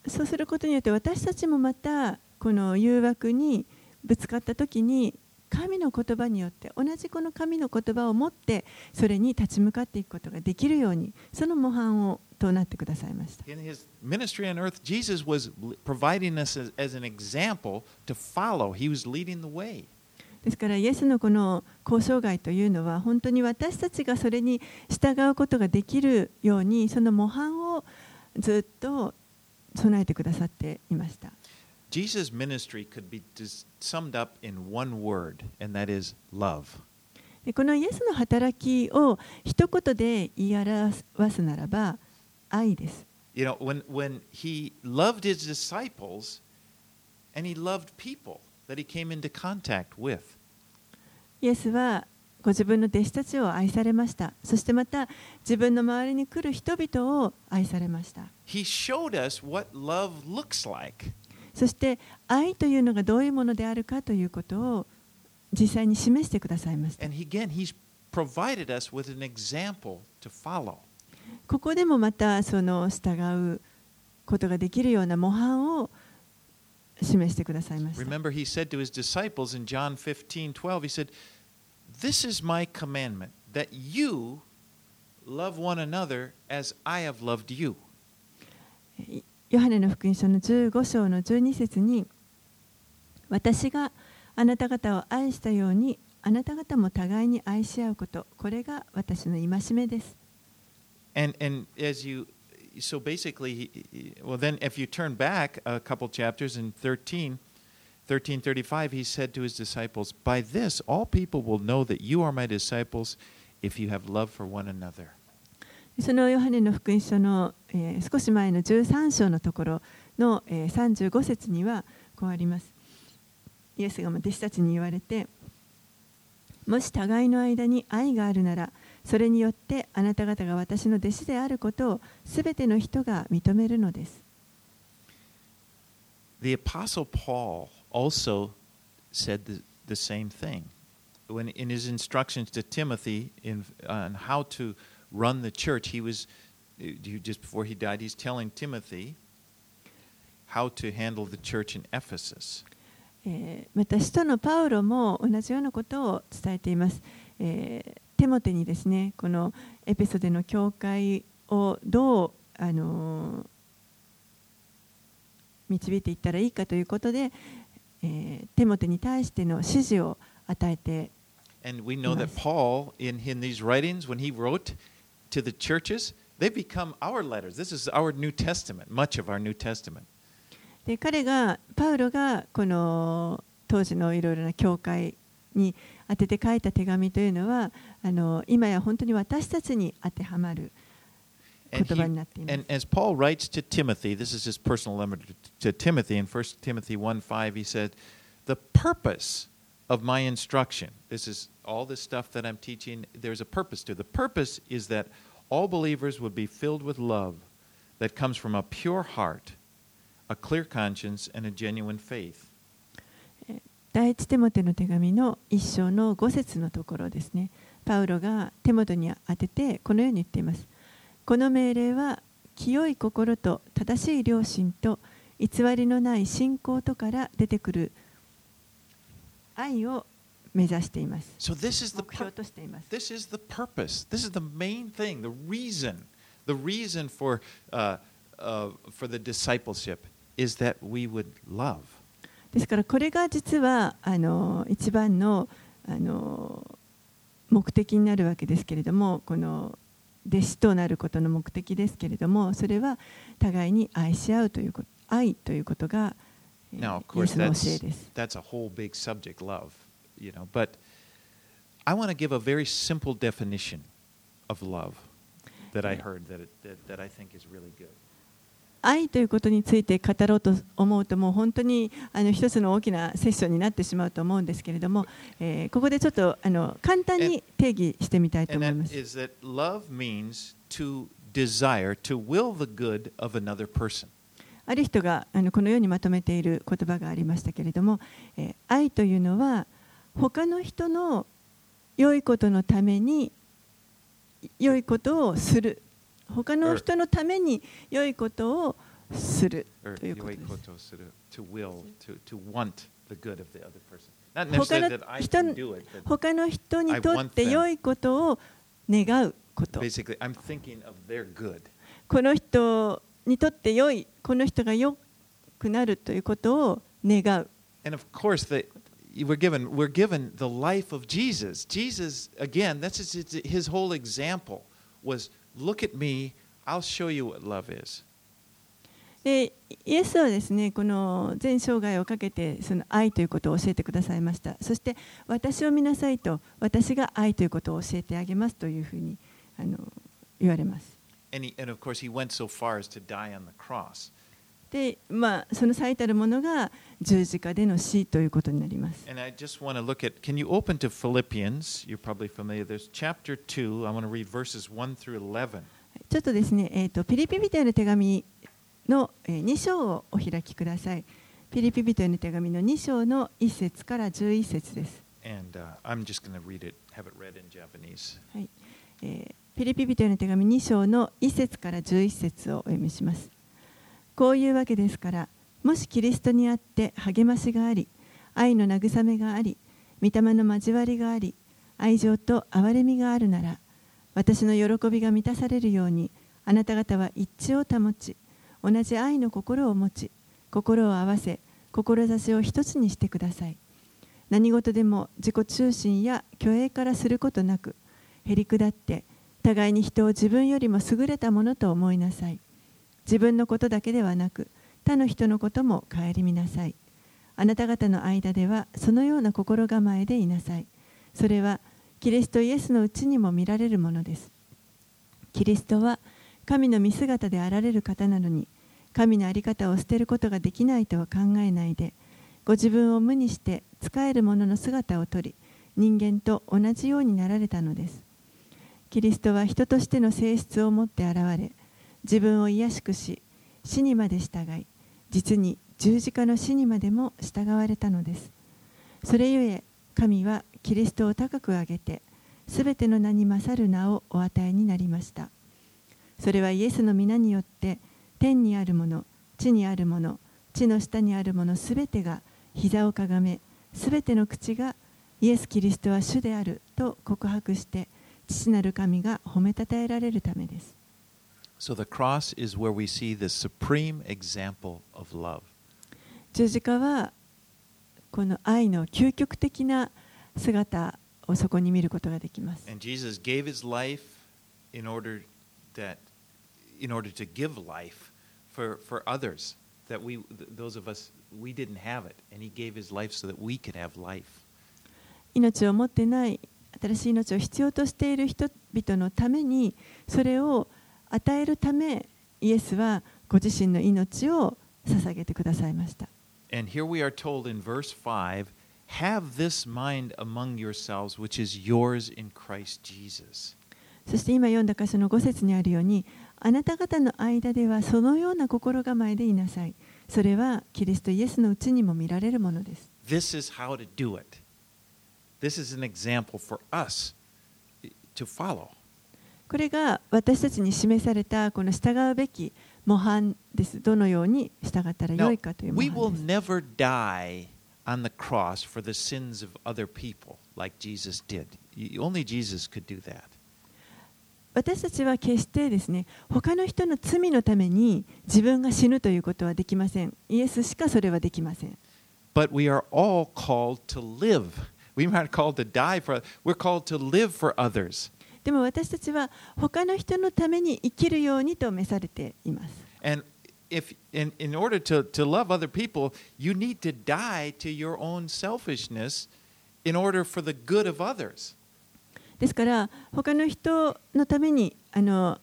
そうすることによって私たちもまたこの誘惑にぶつかった時に神の言葉によって同じこの神の言葉を持ってそれに立ち向かっていくことができるようにその模範をとなってくださいました。In his ministry on earth, Jesus was providing us as, as an example to follow. He was leading the way. ですから、イエスのこの交渉外というのは、本当に私たちがそれに従うことができるように、その模範をずっと備えてくださっていました。Jesus' ministry could be summed up in one word, and that is love. このイエスの働きを一言で言い表すならば愛です。You know, when, when he loved his disciples and he loved people that he came into contact with. イエスはご自分の弟子たちを愛されました。そしてまた自分の周りに来る人々を愛されました。He showed us what love looks like. そして愛というのがどういうものであるかということを実際に示してくださいました。And again, he's provided us with an example to follow. ここでもまたその従うことができるような模範を示してくださいました。Remember, he said to his disciples in John 15 12, he said, This is my commandment, that you love one another as I have loved you. ヨハネの福音書の15章の12節に私があなた方を愛したようにあなた方も互いに愛し合うことこれが私の戒めです。And, and as you, so basically, well, then if you turn back a couple chapters in 13, 1335, he said to his disciples, By this all people will know that you are my disciples if you have love for one another. そのヨハネの福音書の、えー、少し前の13章のところの、えー、35節にはこうあります。イエスが弟子たちに言われて、もし互いの間に愛があるなら、それによってあなた方が私の弟子であることをすべての人が認めるのです。The Apostle Paul also said the, the same thing. When in his instructions to Timothy in, on how to run the church, he was, just before he died, he's telling Timothy how to handle the church in Ephesus. また使徒のパウロも同じようなことを伝えています。えー、テモテにですね、このエペソでの教会をどうあの導いていったらいいかということで、 えー、テモテに対しての指示を与えて。で彼が、パウロがこの当時のいろいろな教会に当てて書いた手紙というのはあの今や本当に私たちに当てはまる。言葉になっています。And as Paul writes to Timothy, this is his personal letter to Timothy in 1 Timothy 1:5, he said, The purpose of my instruction, this is all this stuff that I'm teaching, there's a purpose to. The purpose is that all believers would be filled with love that comes from a pure heart, a clear conscience, and a genuine faith. 第一テモテの手紙の一章の5節のところですね。 パウロが手元に当ててこのように言っています。 この命令は清い心と正しい良心と偽りのない信仰とから出てくる愛を目指しています。So this is the 目標としています。this is the purpose. This is the main thing, the reason, the reason for uh, uh, for the discipleship is that we would love. ですからこれが実はあの一番のあの目的になるわけですけれどもこの弟子となることの目的ですけれどもそれは互いに愛し合うということ愛ということが、えー Now, of course, that's です。that's a whole big subject, love, you know. But I want to give a very simple definition of love that I heard that it, that, that I think is really good. 愛ということについて語ろうと思うともう本当にあの一つの大きなセッションになってしまうと思うんですけれども、えーここでちょっとあの簡単に定義してみたいと思います。is that love means to desire, to will the good of another person. ある人があのこのようにまとめている言葉がありましたけれども、えー愛というのは他の人の良いことのために良いことをする他の人のために良いことをするということです。他の人他の人にとって良いことを願うこと。この人にとって良い、この人が良くなるということを願う。And of course, the, we're given we're given the life of Jesus. Jesus, again, that's his, his whole example was look at me, I'll show you what love is. でイエスはですねこの全生涯をかけてその愛ということを教えてくださいましたそして私を見なさいと私が愛ということを教えてあげますというふうにあの言われます And, he, and of course, he went so far as to die on the cross. でまあ、その最たるものが十字架での死ということになります。ちょっとですね、えっと、ピ、リピビテの手紙の、えー、2章をお開きください。ピリピビテの手紙の2章の1節から11節です。ピはいえ、リピビテの手紙2章の1節から11節をお読みします。こういうわけですから、もしキリストにあって励ましがあり、愛の慰めがあり、御霊の交わりがあり、愛情と憐れみがあるなら、私の喜びが満たされるように、あなた方は一致を保ち、同じ愛の心を持ち、心を合わせ、志を一つにしてください。何事でも自己中心や虚栄からすることなく、へりくだって互いに人を自分よりも優れたものと思いなさい自分のことだけではなく他の人のことも顧みなさい。あなた方の間ではそのような心構えでいなさい。それはキリストイエスのうちにも見られるものです。キリストは神の見姿であられる方なのに神の在り方を捨てることができないとは考えないでご自分を無にして仕える者の姿をとり人間と同じようになられたのです。キリストは人としての性質を持って現れ自分を卑しくし死にまで従い実に十字架の死にまでも従われたのですそれゆえ神はキリストを高く上げてすべての名に勝る名をお与えになりましたそれはイエスの皆によって天にあるもの地にあるもの地の下にあるものすべてが膝をかがめすべての口がイエス・キリストは主であると告白して父なる神が褒めたたえられるためです。So the cross is where we see the supreme example of love. 十字架はこの愛の究極的な姿をそこに見ることができます。 And Jesus gave his life in order that in order to give life for, for others that we th- those of us we didn't have it and he gave his life so that we could have life. 命を持ってない新しい命を必要としている人々のためにそれを 与えるためイエスはご自身の命を捧げてくださいました。And here we are told in verse 5 have this mind among yourselves which is yours in Christ Jesus. そして今読んだ箇所の5節にあるようにあなた方の間ではそのような心構えでいなさい。それはキリストイエスのうちにも見られるものです。This is how to do it. This is an example for us. to follow. これが私たちに示されたこの従うべき模範です。どのように従ったらよいかという模範です。die on the cross for the sins of other people like Jesus did. Only Jesus could do that. 私たちは決してですね他の人の罪のために自分が死ぬということはできません。イエスしかそれはできません。But we are all called to live. We are not called to die for we're called to live for others. でも私たちは他の人のために生きるようにと召されています。ですから他の人のためにあの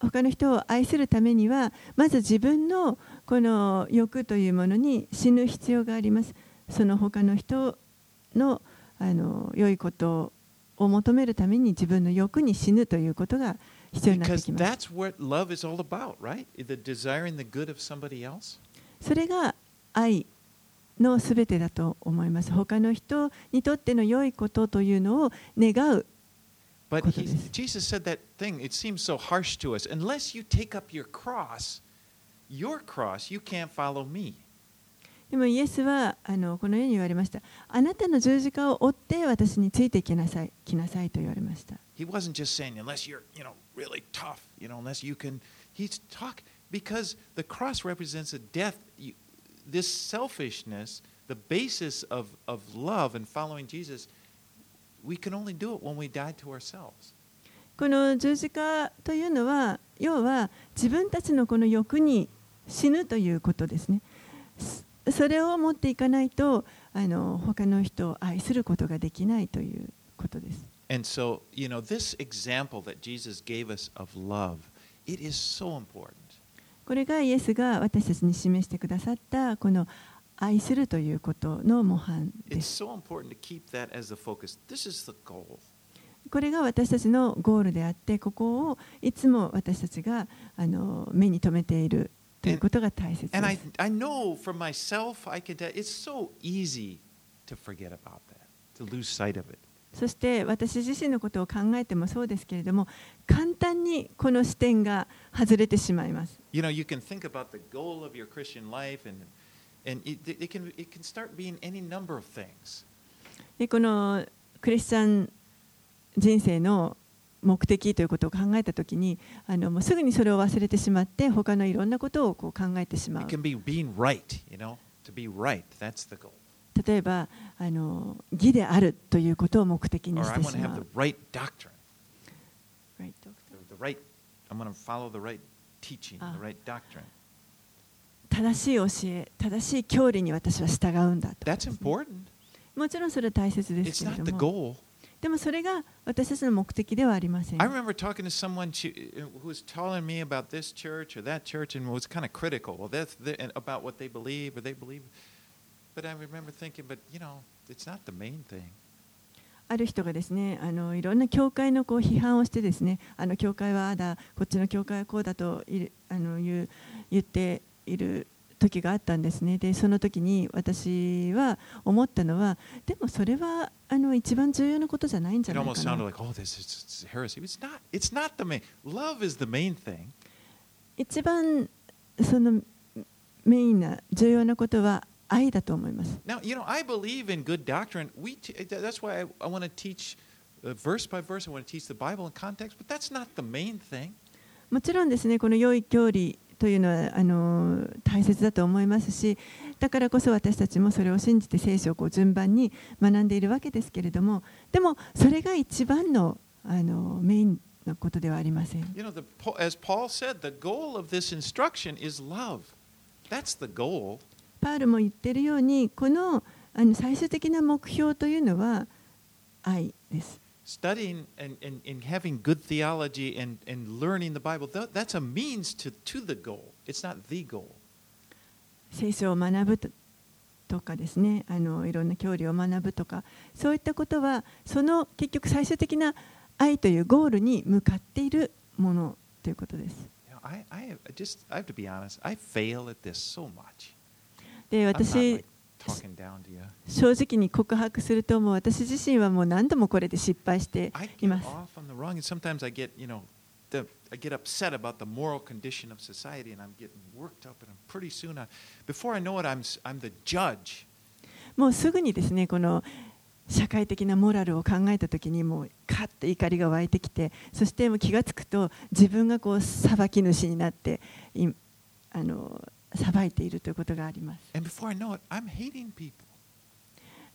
他の人を愛するためにはまず自分のこの欲というものに死ぬ必要がありますその他の人の,あの良いことをを求めるために自分の欲に死ぬということが必要になってきます。それが愛のすべてだと思います。他の人にとっての良いことというのを願う But he。Jesus said that thing, it seems so harsh to us. Unless you take up your cross, your cross, you can't follow me. でもイエスはあのこのように言われました。あなたの十字架を追って私についてきなさい、来なさいと言われました。He wasn't just saying, unless you're, you know, really tough, you know, unless you can. He's talk because the cross represents a death. You, this selfishness, the basis of, of love and following Jesus, we can only do it when we die to ourselves. この十字架というのは、要は自分たちのこの欲に死ぬということですね。それを持っていかないと、あの他の人を愛することができないということです。これがイエスが私たちに示してくださったこの愛するということの模範です。これが私たちのゴールであって、ここをいつも私たちがあの目に留めている。ということが大切。そして私自身のことを考えてもそうですけれども、簡単にこの視点が外れてしまいます。でこのクリスチャン人生の目的ということを考えたときにあのもうすぐにそれを忘れてしまって他のいろんなことをこう考えてしまう。例えばあの、義であるということを目的にしてしまう。Right right、正しい教え、正しい教理に私は従うんだと、ね。もちろんそれは大切ですけれども。でもそれが私たちの目的ではありません I remember talking to someone who was telling me about this church or that church and was kind of critical. Well, that's the, about what they believe or they believe. But I remember thinking, but you know, it's not the main thing. ある人がですねあのいろんな教会のこう批判をしてですねあの教会はああだこっちの教会はこうだといるあの言う言っている時があったんですねでその時に私は思ったのはでもそれはあの一番重要なことじゃないんじゃないかな like, oh, is it's not. It's not. 一番そのメインな重要なことは愛だと思います Now, you know, I believe in good doctrine. We t- that's why I, I want to teach uh, verse by verse. I want to teach the Bible in context. But that's not the main thing. もちろんですねこの良い教理というのはあの大切だと思いますしだからこそ私たちもそれを信じて聖書をこう順番に学んでいるわけですけれどもでもそれが一番のあのメインのことではありません You know, the, as Paul said, the goal of this instruction is love. That's the goal. パウルも言っているようにこのあの最終的な目標というのは愛です。Studying and, and, and having good theology and, and learning the Bible, that, that's a means to, to the goal. It's not the goal. 聖書を学ぶととかですねあのいろんな教理を学ぶとかそういったことはその結局最終的な愛というゴールに向かっているものということです。You know, I, I have, I just I have to be honest. I fail at this so much. で私正直に告白すると、も私自身はもう何度もこれで失敗しています。もうすぐにですね、この社会的なモラルを考えたとに、もうカッ怒りが湧いてきて、そしてもう気がつくと、自分がこう裁き主になって、あの、裁いているということがあります。It.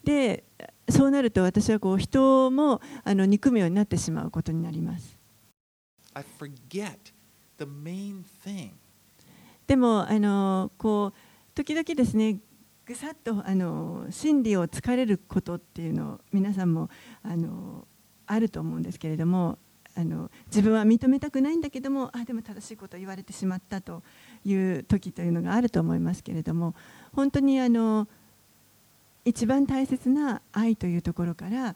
でそうなると私はこう人もあの憎むようになってしまうことになります。でもあのこう時々ですねぐさっとあの真理を疲れることっていうのを皆さんもあのあると思うんですけれどもあの自分は認めたくないんだけどもあでも正しいことを言われてしまったという時というのがあると思いますけれども本当にあの一番大切な愛というところから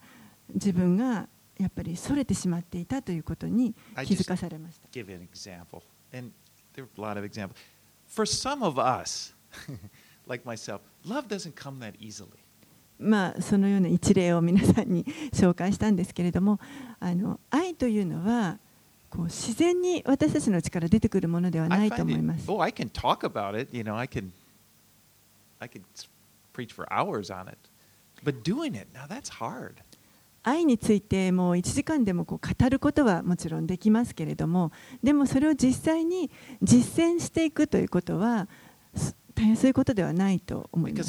自分がやっぱりそれてしまっていたということに気づかされました。give an example, and there are a lot of examples. For some of us, like myself, love doesn't come that easily. まあ、そのような一例を皆さんに 紹介したんですけれどもあの愛というのはこう自然に私たちの力出てくるものではないと思います。愛についてもう1時間でも語ることはもちろんできますけれどもでもそれを実際に実践していくということはそういうことではないと思います。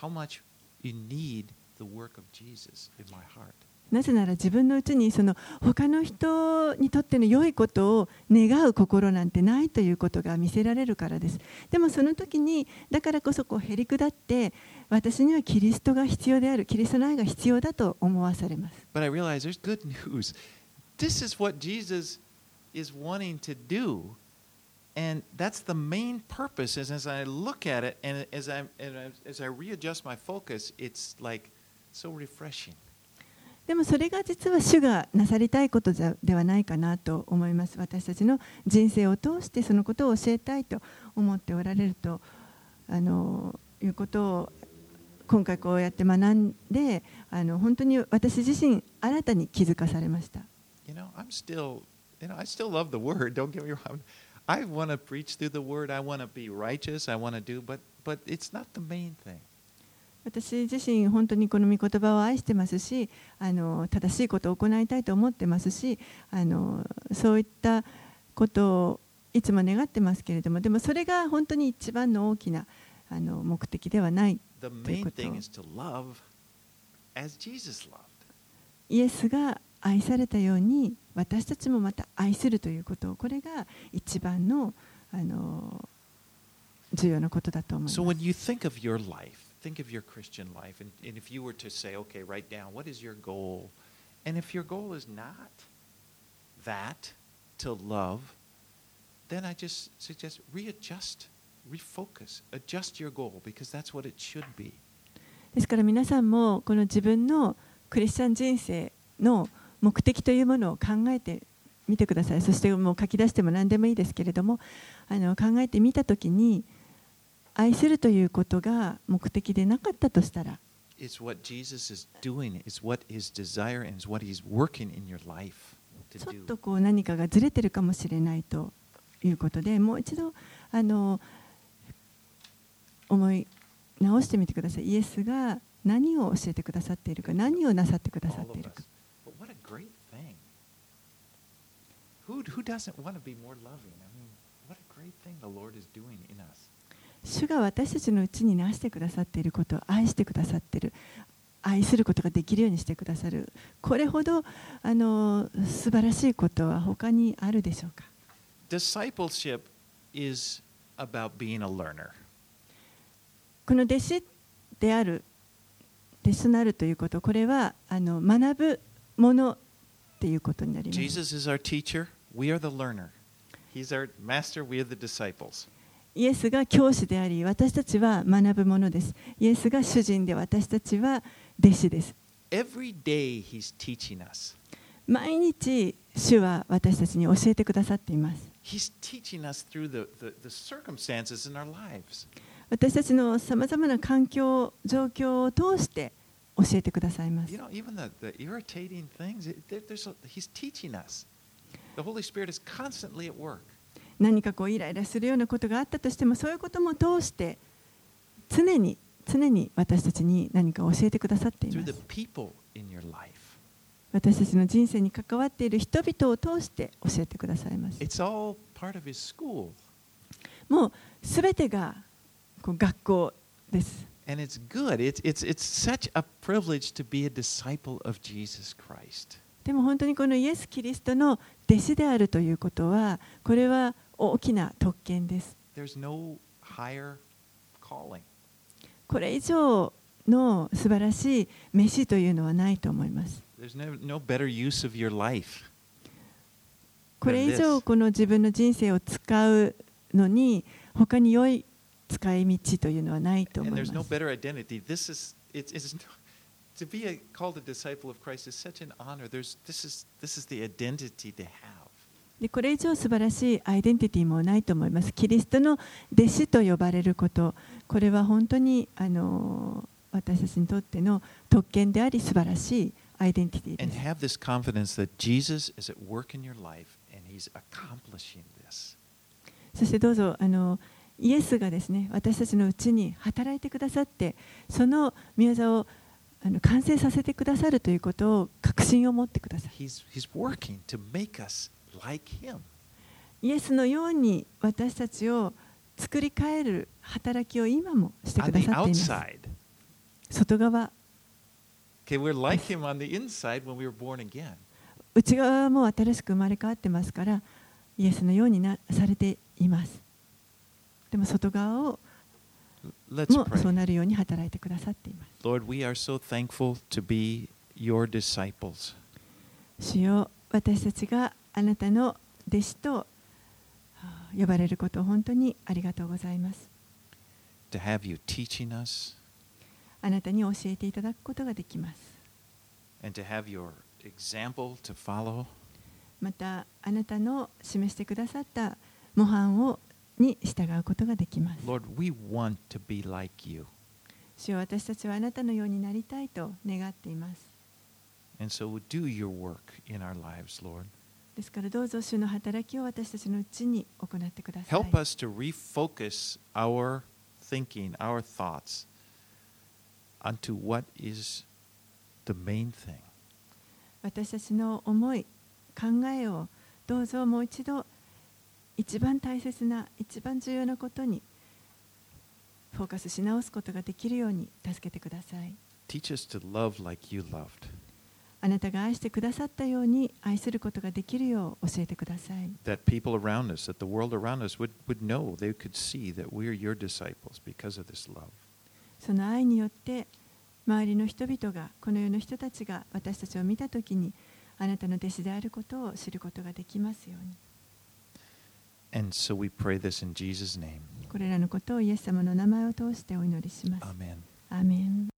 How much you need the work of Jesus in my heart. なぜなら自分のうちにその他の人にとっての良いことを願う心なんてないということが見せられるからです。でもその時にだからこそこうへりくだって私にはキリストが必要であるキリストの愛が必要だと思わされます。But I realize there's good news. This is what Jesus is wanting to do. でもそれが実は主がなさりたいことではないかなと思います。私たちの人生を通してそのことを教えたいと思っておられるとあのいうことを今回こうやって学んであの本当に私自身新たに気づかされました。I want to preach through the word. I want to be righteous. I want to do, but but it's not the main thing. 私自身、本当にこの御言葉を愛してますしあの正しいことを行いたいと思ってますしあのそういったことをいつも願ってますけれどもでもそれが本当に一番の大きなあの目的ではないイエスが愛されたように私たちもまた愛するということこれが一番のあの重要なことだと思います So。when you think of your life, think of your Christian life, and, and if you were to say, okay, write down what is your goal, and if your goal is not that to love, then I just suggest readjust, refocus, adjust your goal because that's what it should be. ですから皆さんもこの自分のクリスチャン人生の目的というものを考えてみてください。そしてもう書き出しても何でもいいですけれどもあの考えてみたときに愛するということが目的でなかったとしたら It's what Jesus is doing, it's what his desire and it's what he's working in your life ちょっ.とこう何かがずれてるかもしれないということでもう一度あの思い直してみてください。イエスが何を教えてくださっているか何をなさってくださっているか us. But what a great thing. Who, who doesn't want to be more loving? I mean, what a great thing the Lord is doing in us. 主が私たちのうちになしてくださっていることを愛してくださっている愛することができるようにしてくださるこれほどあの素晴らしいことは他にあるでしょうか Discipleship is about being a learner. この弟子である弟子となるということこれはあの学ぶものっていうことになります Jesus is our teacher, we are the learner. He's our master, we are the disciples. イエスが教師であり私たちは学ぶものですイエスが主人で私たちは弟子です Every day he's teaching us. 毎日主は私たちに教えてくださっています He's teaching us through the, the, the circumstances in our lives. 私たちのさまざまな環境状況を通して教えてくださいます You know, even the, the irritating things, there's He's teaching us. 何かこうイライラするようなことがあったとしてもそういうことも通して常に常に私たちに何か教えてくださっています。私たちの人生に関わっている人々を通して教えてくださいます。もうすべてがこう学校です。でも本当にこのイエス・キリストの弟子であるということは、これは大きな特権です。これ以上の素晴らしい飯というのはないと思います。これ以上この自分の人生を使うのに他に良い使い道というのはないと思います。to be a, でこれ以上素晴らしいアイデンティティもないと思います。キリストの弟子と呼ばれること、これは本当にあの私たちにとっての特権であり素晴らしいアイデンティティす。そしてどうぞあの、イエスがですね私たちのうちに働いてくださって、その宮座をあの完成させてくださるということを確信を持ってください。He's, he's working to make us like him. イエスのように私たちを作り変える働きを今もしてくださっています。外側 Okay, we're like him on the inside when we were born again. 内側も新しく生まれ変わってますからイエスのようになされていますでも外側をもそう.なるように働いてくださっています Lord, we are so thankful to be your disciples. 主よ私たちがあなたの弟子とはあ呼ばれることを本当にありがとうございます to have you teaching us あなたに教えていただくことができます and to have your example to follow. またあなたの示してくださった模範をに従うことができます Lord, we want to be like you. 主よ私たちはあなたのようになりたいと願っています And so do your work in our lives, Lord. ですからどうぞ主の働きを私たちのうちに行ってください Help us to refocus our thinking, our thoughts onto what is the main thing. 私たちの思い考えをどうぞもう一度一番大切な一番重要なことにフォーカスし直すことができるように助けてください Teach us to love like you loved. あなたが愛してくださったように愛することができるよう教えてください That people around us, that the world around us would, would know, they could see that we're your disciples because of this love. その愛によって周りの人々がこの世の人たちが私たちを見たときにあなたの弟子であることを知ることができますように And so we pray this in Jesus' name. これらのことをイエス様の名前を通してお祈りします。 Amen. アーメン